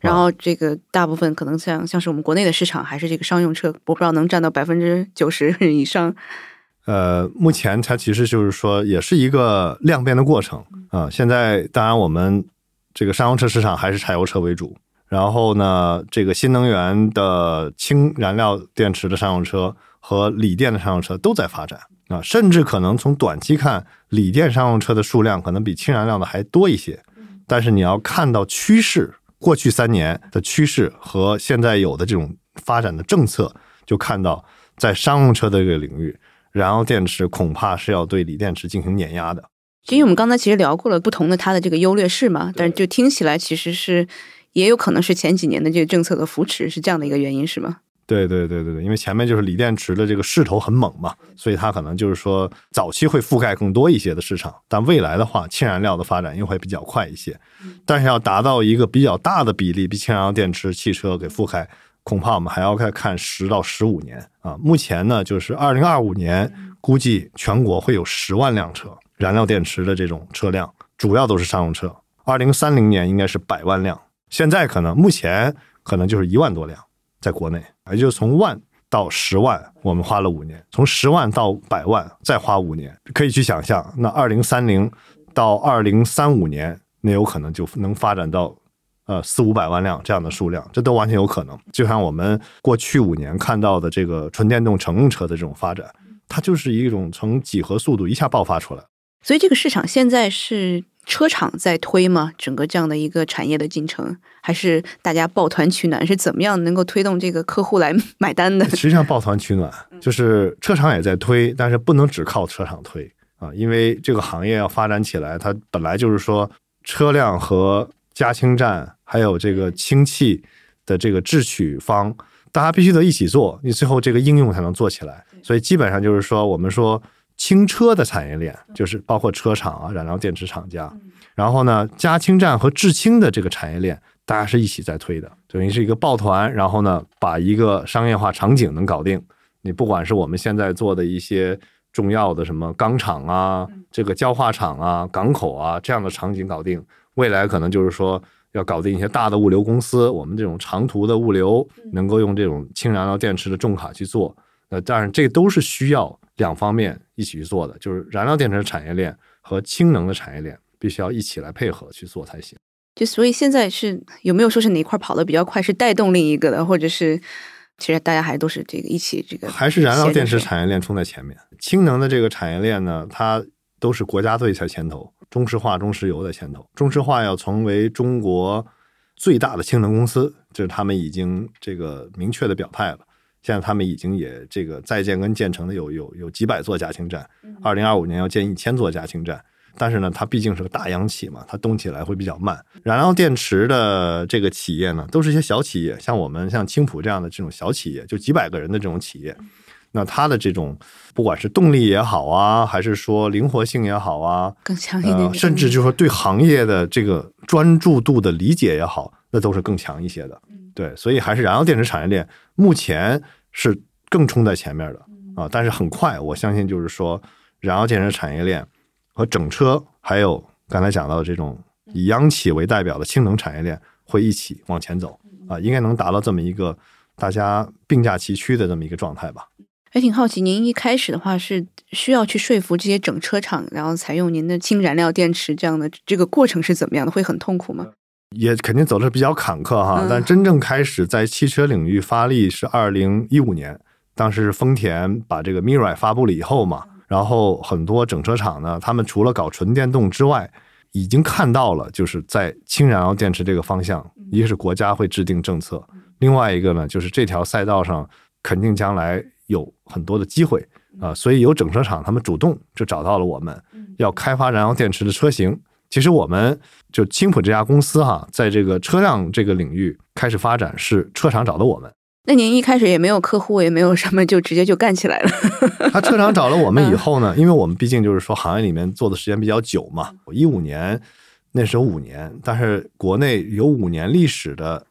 然后这个大部分可能像像是我们国内的市场，还是这个商用车，我不知道能占到百分之九十以上。呃，目前它其实就是说，也是一个量变的过程啊。现在当然我们这个商用车市场还是柴油车为主，然后呢，这个新能源的氢燃料电池的商用车和锂电的商用车都在发展。啊，甚至可能从短期看，锂电商用车的数量可能比氢燃料的还多一些。但是你要看到趋势，过去三年的趋势和现在有的这种发展的政策，就看到在商用车的这个领域，燃料电池恐怕是要对锂电池进行碾压的。因为我们刚才其实聊过了不同的它的这个优劣势嘛，但是就听起来其实是也有可能是前几年的这个政策的扶持是这样的一个原因，是吗？对对对对对，因为前面就是锂电池的这个势头很猛嘛，所以它可能就是说早期会覆盖更多一些的市场，但未来的话，氢燃料的发展又会比较快一些。但是要达到一个比较大的比例，比氢燃料电池汽车给覆盖，恐怕我们还要再看十到十五年啊。目前呢，就是二零二五年估计全国会有十万辆车燃料电池的这种车辆，主要都是商用车。二零三零年应该是百万辆，现在可能目前可能就是一万多辆。在国内，也就是从万到十万，我们花了五年；从十万到百万，再花五年。可以去想象，那二零三零到二零三五年，那有可能就能发展到呃四五百万辆这样的数量，这都完全有可能。就像我们过去五年看到的这个纯电动乘用车的这种发展，它就是一种从几何速度一下爆发出来。所以这个市场现在是。车厂在推吗？整个这样的一个产业的进程，还是大家抱团取暖？是怎么样能够推动这个客户来买单的？实际上，抱团取暖就是车厂也在推，但是不能只靠车厂推啊，因为这个行业要发展起来，它本来就是说车辆和加氢站还有这个氢气的这个制取方，大家必须得一起做，你最后这个应用才能做起来。所以基本上就是说，我们说。氢车的产业链就是包括车厂啊、燃料电池厂家，然后呢，加氢站和制氢的这个产业链，大家是一起在推的，等于是一个抱团，然后呢，把一个商业化场景能搞定。你不管是我们现在做的一些重要的什么钢厂啊、这个焦化厂啊、港口啊这样的场景搞定，未来可能就是说要搞定一些大的物流公司，我们这种长途的物流能够用这种氢燃料电池的重卡去做。呃，当然这都是需要。两方面一起去做的，就是燃料电池产业链和氢能的产业链必须要一起来配合去做才行。就所以现在是有没有说是哪块跑得比较快，是带动另一个的，或者是其实大家还都是这个一起这个？还是燃料电池产业链冲在前面，氢能的这个产业链呢，它都是国家队在牵头，中石化、中石油在牵头。中石化要成为中国最大的氢能公司，就是他们已经这个明确的表态了。现在他们已经也这个在建跟建成的有有有几百座加氢站，二零二五年要建一千座加氢站。但是呢，它毕竟是个大央企嘛，它动起来会比较慢。燃料电池的这个企业呢，都是一些小企业，像我们像青浦这样的这种小企业，就几百个人的这种企业。那它的这种不管是动力也好啊，还是说灵活性也好啊，更强一点，甚至就是说对行业的这个专注度的理解也好，那都是更强一些的。对，所以还是燃料电池产业链目前是更冲在前面的啊，但是很快，我相信就是说，燃料电池产业链和整车，还有刚才讲到的这种以央企为代表的氢能产业链会一起往前走啊，应该能达到这么一个大家并驾齐驱的这么一个状态吧。还挺好奇，您一开始的话是需要去说服这些整车厂，然后采用您的氢燃料电池这样的这个过程是怎么样的？会很痛苦吗？也肯定走的是比较坎坷哈。嗯但真正开始在汽车领域发力是二零一五年，当时丰田把这个 Mirai 发布了以后嘛，然后很多整车厂呢，他们除了搞纯电动之外，已经看到了就是在氢燃料电池这个方向，一个是国家会制定政策，另外一个呢就是这条赛道上肯定将来有很多的机会啊、所以有整车厂他们主动就找到了我们，要开发燃料电池的车型。其实我们就青浦这家公司哈，在这个车辆这个领域开始发展，是车厂找的我们。那您一开始也没有客户，也没有什么，就直接就干起来了。他车厂找了我们以后呢，(laughs) 因为我们毕竟就是说行业里面做的时间比较久嘛，一五年那时候五年，但是国内有五年历史的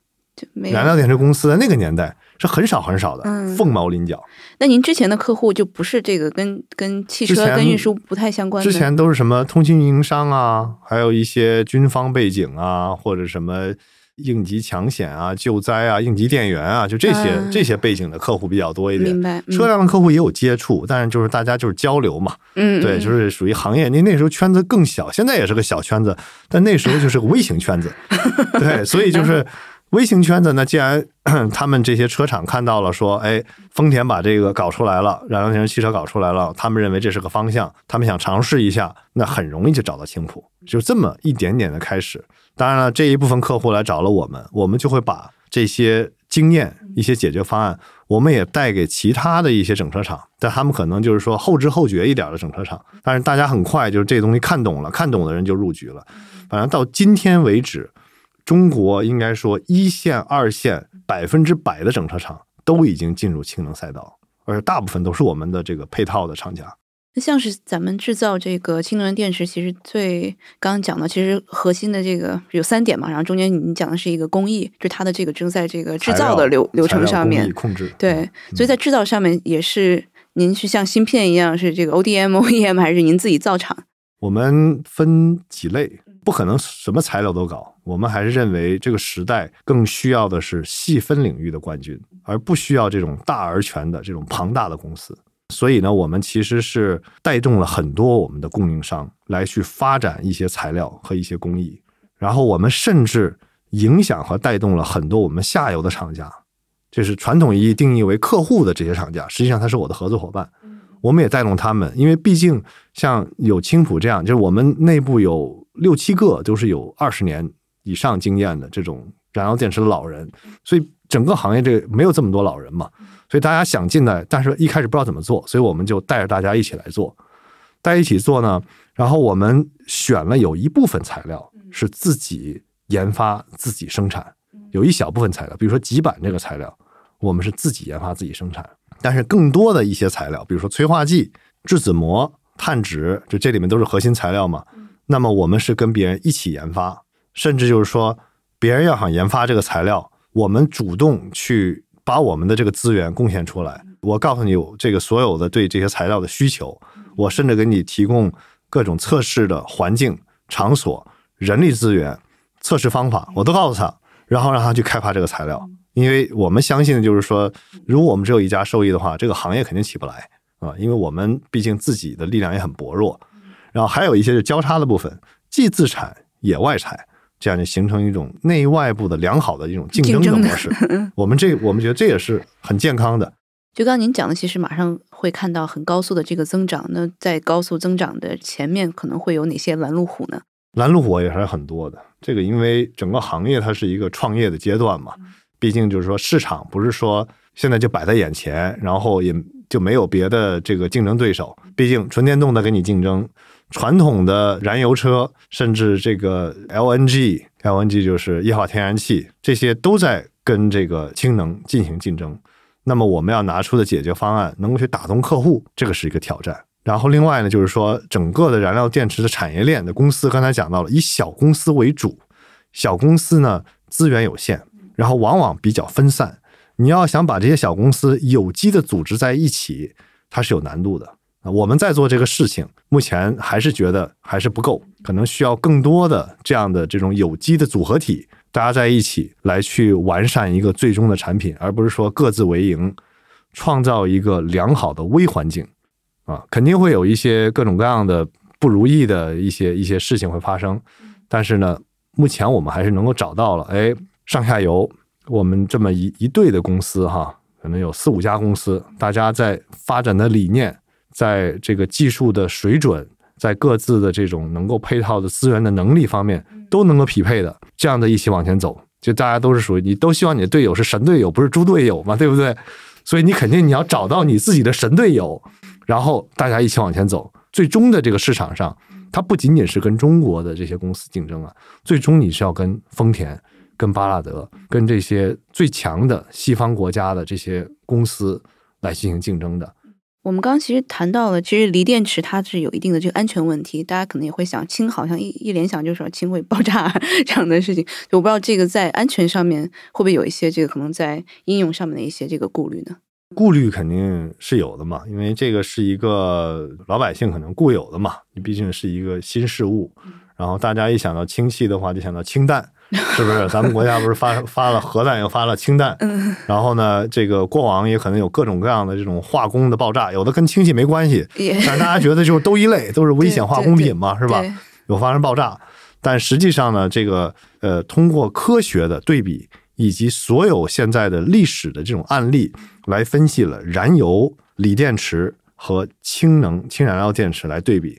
燃料电池公司，在那个年代是很少很少的，嗯凤毛麟角。那您之前的客户就不是这个跟跟汽车跟运输不太相关的？之前都是什么通信运营商啊，还有一些军方背景啊，或者什么应急抢险啊、救灾啊、应急电源啊，就这些、嗯这些背景的客户比较多一点。明白嗯车辆的客户也有接触，但是就是大家就是交流嘛，嗯，对，嗯就是属于行业。您那时候圈子更小，现在也是个小圈子，但那时候就是个微型圈子。(laughs) 对，所以就是微型圈子呢，既然 (clears throat) 他们这些车厂看到了说，哎，丰田把这个搞出来了，燃料电池汽车搞出来了，他们认为这是个方向，他们想尝试一下，那很容易就找到青浦，就这么一点点的开始。当然了，这一部分客户来找了我们，我们就会把这些经验、一些解决方案，我们也带给其他的一些整车厂，但他们可能就是说后知后觉一点的整车厂，但是大家很快就是这东西看懂了，看懂的人就入局了。反正到今天为止，中国应该说一线、二线百分之百的整车厂都已经进入氢能赛道，而且大部分都是我们的这个配套的厂家。那像是咱们制造这个氢能源电池，其实最刚刚讲的，其实核心的这个有三点嘛，然后中间你讲的是一个工艺，就是它的这个正在这个制造的流流程上面材料工艺，控制对，所以在制造上面也是您是像芯片一样是这个 ODM、OEM，还是您自己造厂？我们分几类，不可能什么材料都搞。我们还是认为这个时代更需要的是细分领域的冠军，而不需要这种大而全的这种庞大的公司。所以呢，我们其实是带动了很多我们的供应商来去发展一些材料和一些工艺，然后我们甚至影响和带动了很多我们下游的厂家，就是传统意义定义为客户的这些厂家，实际上他是我的合作伙伴。我们也带动他们，因为毕竟像有青浦这样，就是我们内部有六七个都是有二十年以上经验的这种燃料电池的老人，所以整个行业这个没有这么多老人嘛，所以大家想进来，但是一开始不知道怎么做，所以我们就带着大家一起来做，大家一起做呢，然后我们选了有一部分材料是自己研发、自己生产，有一小部分材料，比如说极板这个材料，我们是自己研发、自己生产。但是更多的一些材料，比如说催化剂、质子膜、碳纸，就这里面都是核心材料嘛。那么我们是跟别人一起研发，甚至就是说，别人要想研发这个材料，我们主动去把我们的这个资源贡献出来。我告诉你，有这个所有的对这些材料的需求，我甚至给你提供各种测试的环境、场所、人力资源、测试方法，我都告诉他，然后让他去开发这个材料。因为我们相信就是说，如果我们只有一家受益的话，这个行业肯定起不来啊。因为我们毕竟自己的力量也很薄弱，然后还有一些是交叉的部分，既自产也外采，这样就形成一种内外部的良好的一种竞争的模式。(laughs) 我们这我们觉得这也是很健康的。就刚刚您讲的，其实马上会看到很高速的这个增长。那在高速增长的前面，可能会有哪些拦路虎呢？拦路虎也还是很多的。这个因为整个行业它是一个创业的阶段嘛，毕竟就是说市场不是说现在就摆在眼前，然后也就没有别的这个竞争对手。毕竟纯电动的跟你竞争，传统的燃油车甚至这个 LNG，LNG 就是液化天然气，这些都在跟这个氢能进行竞争。那么我们要拿出的解决方案能够去打动客户，这个是一个挑战。然后另外呢，就是说整个的燃料电池的产业链的公司，刚才讲到了，以小公司为主，小公司呢资源有限，然后往往比较分散。你要想把这些小公司有机的组织在一起，它是有难度的。啊，我们在做这个事情，目前还是觉得还是不够，可能需要更多的这样的这种有机的组合体，大家在一起来去完善一个最终的产品，而不是说各自为营，创造一个良好的微环境。啊，肯定会有一些各种各样的不如意的一些一些事情会发生，但是呢，目前我们还是能够找到了，哎，上下游我们这么一一队的公司哈，可能有四五家公司，大家在发展的理念，在这个技术的水准，在各自的这种能够配套的资源的能力方面都能够匹配的，这样的一起往前走，就大家都是属于你都希望你的队友是神队友，不是猪队友嘛，对不对？所以你肯定你要找到你自己的神队友，然后大家一起往前走，最终的这个市场上。它不仅仅是跟中国的这些公司竞争啊，最终你是要跟丰田、跟巴拉德、跟这些最强的西方国家的这些公司来进行竞争的。我们刚刚其实谈到了，其实锂电池它是有一定的这个安全问题，大家可能也会想，氢好像一一联想就是说氢会爆炸 (laughs) 这样的事情，我不知道这个在安全上面会不会有一些这个可能在应用上面的一些这个顾虑呢？顾虑肯定是有的嘛，因为这个是一个老百姓可能固有的嘛，你毕竟是一个新事物，然后大家一想到氢气的话，就想到氢弹，(laughs) 是不是？咱们国家不是发发了核弹，又发了氢弹，然后呢，这个过往也可能有各种各样的这种化工的爆炸，有的跟氢气没关系，但是大家觉得就是都一类，都是危险化工品嘛，是吧？有发生爆炸，但实际上呢，这个呃，通过科学的对比。以及所有现在的历史的这种案例，来分析了燃油锂电池和氢能氢燃料电池来对比，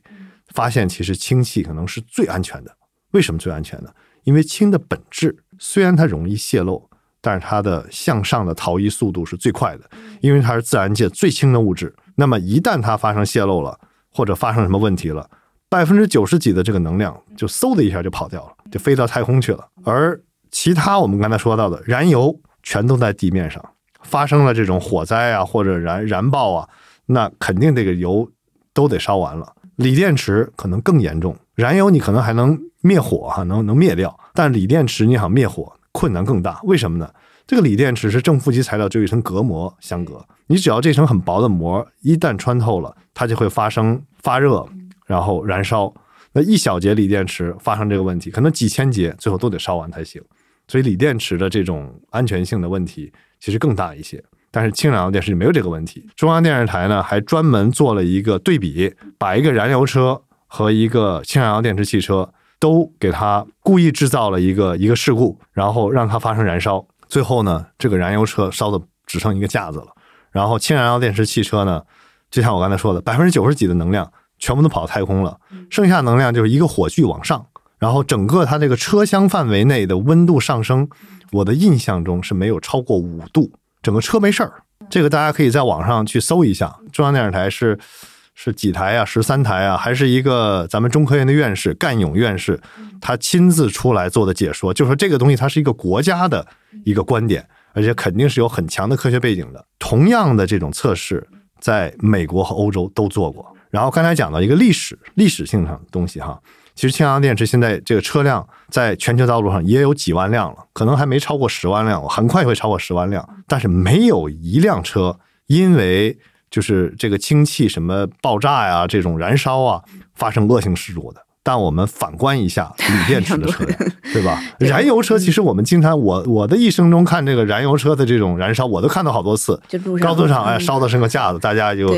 发现其实氢气可能是最安全的。为什么最安全呢？因为氢的本质虽然它容易泄漏，但是它的向上的逃逸速度是最快的，因为它是自然界最轻的物质。那么一旦它发生泄漏了，或者发生什么问题了，百分之九十几的这个能量就嗖的一下就跑掉了，就飞到太空去了。而其他我们刚才说到的燃油全都在地面上，发生了这种火灾啊，或者燃燃爆啊，那肯定这个油都得烧完了。锂电池可能更严重，燃油你可能还能灭火哈，能能灭掉，但锂电池你想灭火困难更大。为什么呢？这个锂电池是正负极材料，就一层隔膜相隔，你只要这层很薄的膜一旦穿透了，它就会发生发热，然后燃烧。那一小节锂电池发生这个问题，可能几千节最后都得烧完才行。所以锂电池的这种安全性的问题其实更大一些，但是氢燃料电池没有这个问题。中央电视台呢还专门做了一个对比，把一个燃油车和一个氢燃料电池汽车都给它故意制造了一个一个事故，然后让它发生燃烧，最后呢这个燃油车烧的只剩一个架子了，然后氢燃料电池汽车呢，就像我刚才说的，百分之九十几的能量全部都跑到太空了，剩下能量就是一个火炬往上。然后整个它这个车厢范围内的温度上升，我的印象中是没有超过五度，整个车没事儿。这个大家可以在网上去搜一下，中央电视台是是几台啊？十三台啊？还是一个咱们中科院的院士干勇院士，他亲自出来做的解说，就说这个东西它是一个国家的一个观点，而且肯定是有很强的科学背景的。同样的这种测试，在美国和欧洲都做过。然后刚才讲到一个历史历史性上的东西哈。其实氢氧电池现在这个车辆在全球道路上也有几万辆了，可能还没超过十万辆，很快会超过十万辆。但是没有一辆车因为就是这个氢气什么爆炸呀、这种燃烧啊发生恶性事故的。但我们反观一下锂电池的车辆，(laughs) 对吧？(laughs) 燃油车其实我们经常我我的一生中看这个燃油车的这种燃烧，我都看到好多次，高速上哎烧的是个架子，大家就。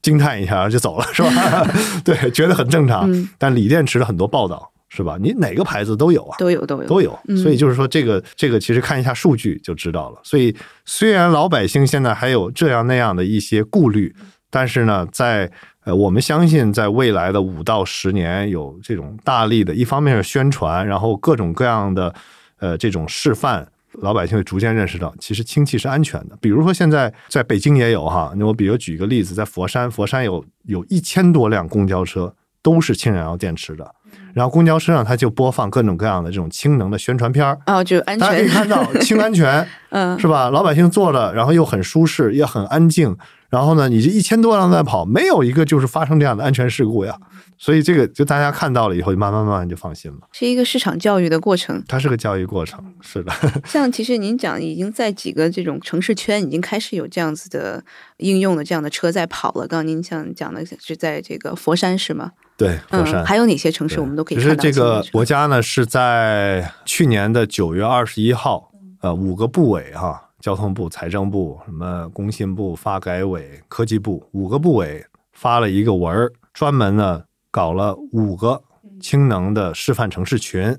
惊叹一下就走了，是吧？(laughs) 对，觉得很正常。但锂电池的很多报道，是吧？你哪个牌子都有啊，都有，都有，都有。所以就是说，这个这个其实看一下数据就知道了。所以虽然老百姓现在还有这样那样的一些顾虑，但是呢，在呃，我们相信在未来的五到十年，有这种大力的，一方面是宣传，然后各种各样的呃这种示范。老百姓会逐渐认识到，其实氢气是安全的。比如说，现在在北京也有哈，那我比如举一个例子，在佛山，佛山有有一千多辆公交车都是氢燃料电池的，然后公交车上它就播放各种各样的这种氢能的宣传片儿哦，就安全，大家可以看到氢安全，(laughs) 嗯，是吧？老百姓坐了，然后又很舒适，也很安静。然后呢，你这一千多辆在跑，没有一个就是发生这样的安全事故呀。所以这个就大家看到了以后，就慢慢慢慢就放心了。是一个市场教育的过程，它是个教育过程，是的。(laughs) 像其实您讲，已经在几个这种城市圈已经开始有这样子的应用的这样的车在跑了。刚刚您像讲的是在这个佛山是吗？对，佛山。还有哪些城市我们都可以？其实这个国家呢是在去年的九月二十一号，呃，五个部委哈，交通部、财政部、什么工信部、发改委、科技部五个部委发了一个文儿，专门呢。搞了五个氢能的示范城市群，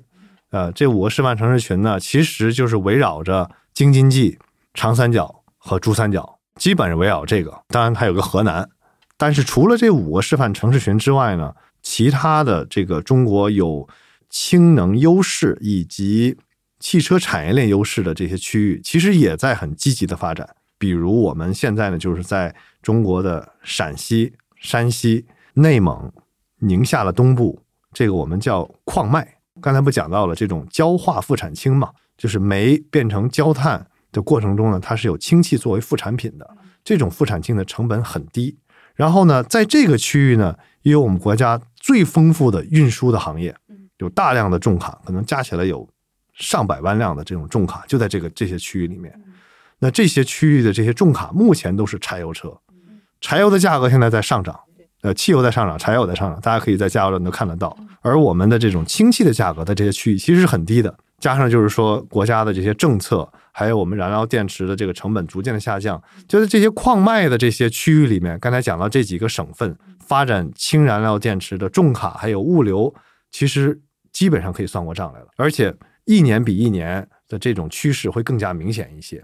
呃，这五个示范城市群呢，其实就是围绕着京津冀、长三角和珠三角，基本是围绕这个。当然还有个河南，但是除了这五个示范城市群之外呢，其他的这个中国有氢能优势以及汽车产业链优势的这些区域，其实也在很积极的发展。比如我们现在呢，就是在中国的陕西、山西、内蒙、宁夏的东部，这个我们叫矿脉。刚才不讲到了这种焦化副产氢嘛，就是煤变成焦炭的过程中呢，它是有氢气作为副产品的，这种副产氢的成本很低。然后呢，在这个区域呢，也有我们国家最丰富的运输的行业，有大量的重卡，可能加起来有上百万辆的这种重卡，就在这个这些区域里面。那这些区域的这些重卡目前都是柴油车，柴油的价格现在在上涨。呃，汽油在上涨，柴油在上涨，大家可以在加油站都看得到。而我们的这种氢气的价格在这些区域其实是很低的，加上就是说国家的这些政策，还有我们燃料电池的这个成本逐渐的下降，就是这些矿脉的这些区域里面，刚才讲到这几个省份发展氢燃料电池的重卡还有物流，其实基本上可以算过账来了，而且一年比一年的这种趋势会更加明显一些。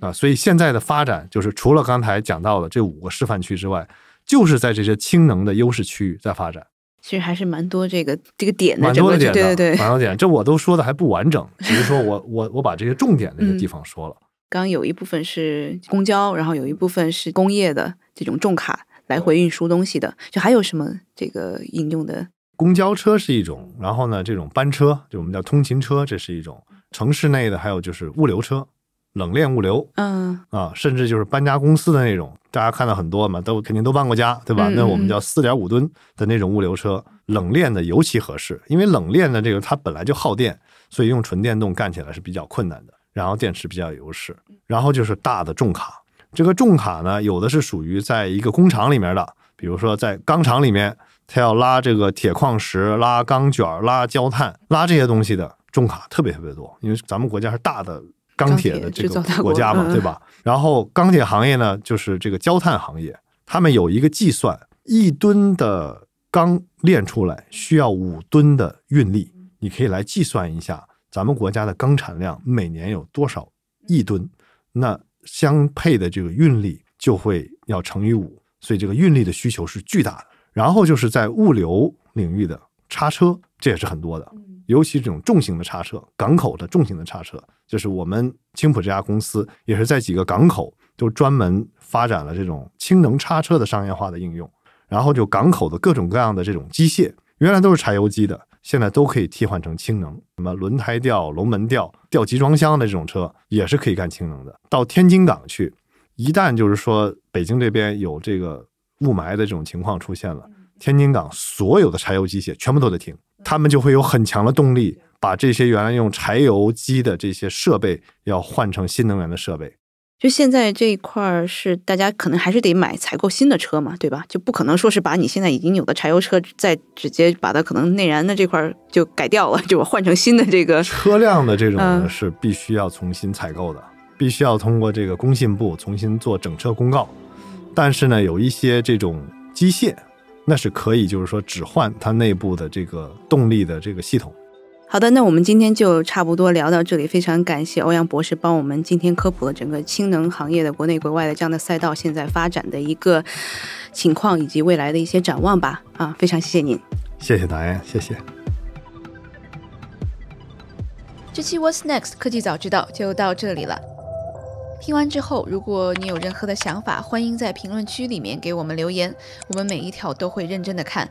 啊，所以现在的发展就是除了刚才讲到的这五个示范区之外。就是在这些氢能的优势区域在发展，其实还是蛮多这个这个点的，蛮多的点，对对对，蛮多点。这我都说的还不完整，只是说我我我把这些重点那个地方说了。刚有一部分是公交，然后有一部分是工业的这种重卡来回运输东西的，就还有什么这个应用的？公交车是一种，然后呢，这种班车就我们叫通勤车，这是一种城市内的，还有就是物流车。冷链物流，嗯啊，甚至就是搬家公司的那种，大家看到很多嘛，都肯定都搬过家，对吧？那我们叫四点五吨的那种物流车，冷链的尤其合适，因为冷链的这个它本来就耗电，所以用纯电动干起来是比较困难的。然后电池比较有优势，然后就是大的重卡，这个重卡呢，有的是属于在一个工厂里面的，比如说在钢厂里面，它要拉这个铁矿石、拉钢卷、拉焦炭、拉这些东西的重卡特别特别多，因为咱们国家是大的。钢铁的这个国家嘛，对吧？然后钢铁行业呢，就是这个焦炭行业，他们有一个计算，一吨的钢炼出来需要五吨的运力，你可以来计算一下，咱们国家的钢产量每年有多少亿吨，那相配的这个运力就会要乘以五，所以这个运力的需求是巨大的。然后就是在物流领域的叉车，这也是很多的。尤其这种重型的叉车，港口的重型的叉车，就是我们青浦这家公司也是在几个港口就专门发展了这种氢能叉车的商业化的应用。然后就港口的各种各样的这种机械，原来都是柴油机的，现在都可以替换成氢能。什么轮胎吊、龙门吊、吊集装箱的这种车也是可以干氢能的。到天津港去，一旦就是说北京这边有这个雾霾的这种情况出现了，天津港所有的柴油机械全部都得停。他们就会有很强的动力，把这些原来用柴油机的这些设备要换成新能源的设备。就现在这一块儿是大家可能还是得买采购新的车嘛，对吧？就不可能说是把你现在已经有的柴油车再直接把它可能内燃的这块就改掉了，就换成新的这个车辆的这种呢是必须要重新采购的，必须要通过这个工信部重新做整车公告。但是呢，有一些这种机械。那是可以，就是说只换它内部的这个动力的这个系统。好的，那我们今天就差不多聊到这里。非常感谢欧阳博士帮我们今天科普了整个氢能行业的国内国外的这样的赛道现在发展的一个情况以及未来的一些展望吧。啊，非常谢谢您，谢谢导演，谢谢。这期 What's Next 科技早知道就到这里了。听完之后，如果你有任何的想法，欢迎在评论区里面给我们留言，我们每一条都会认真的看。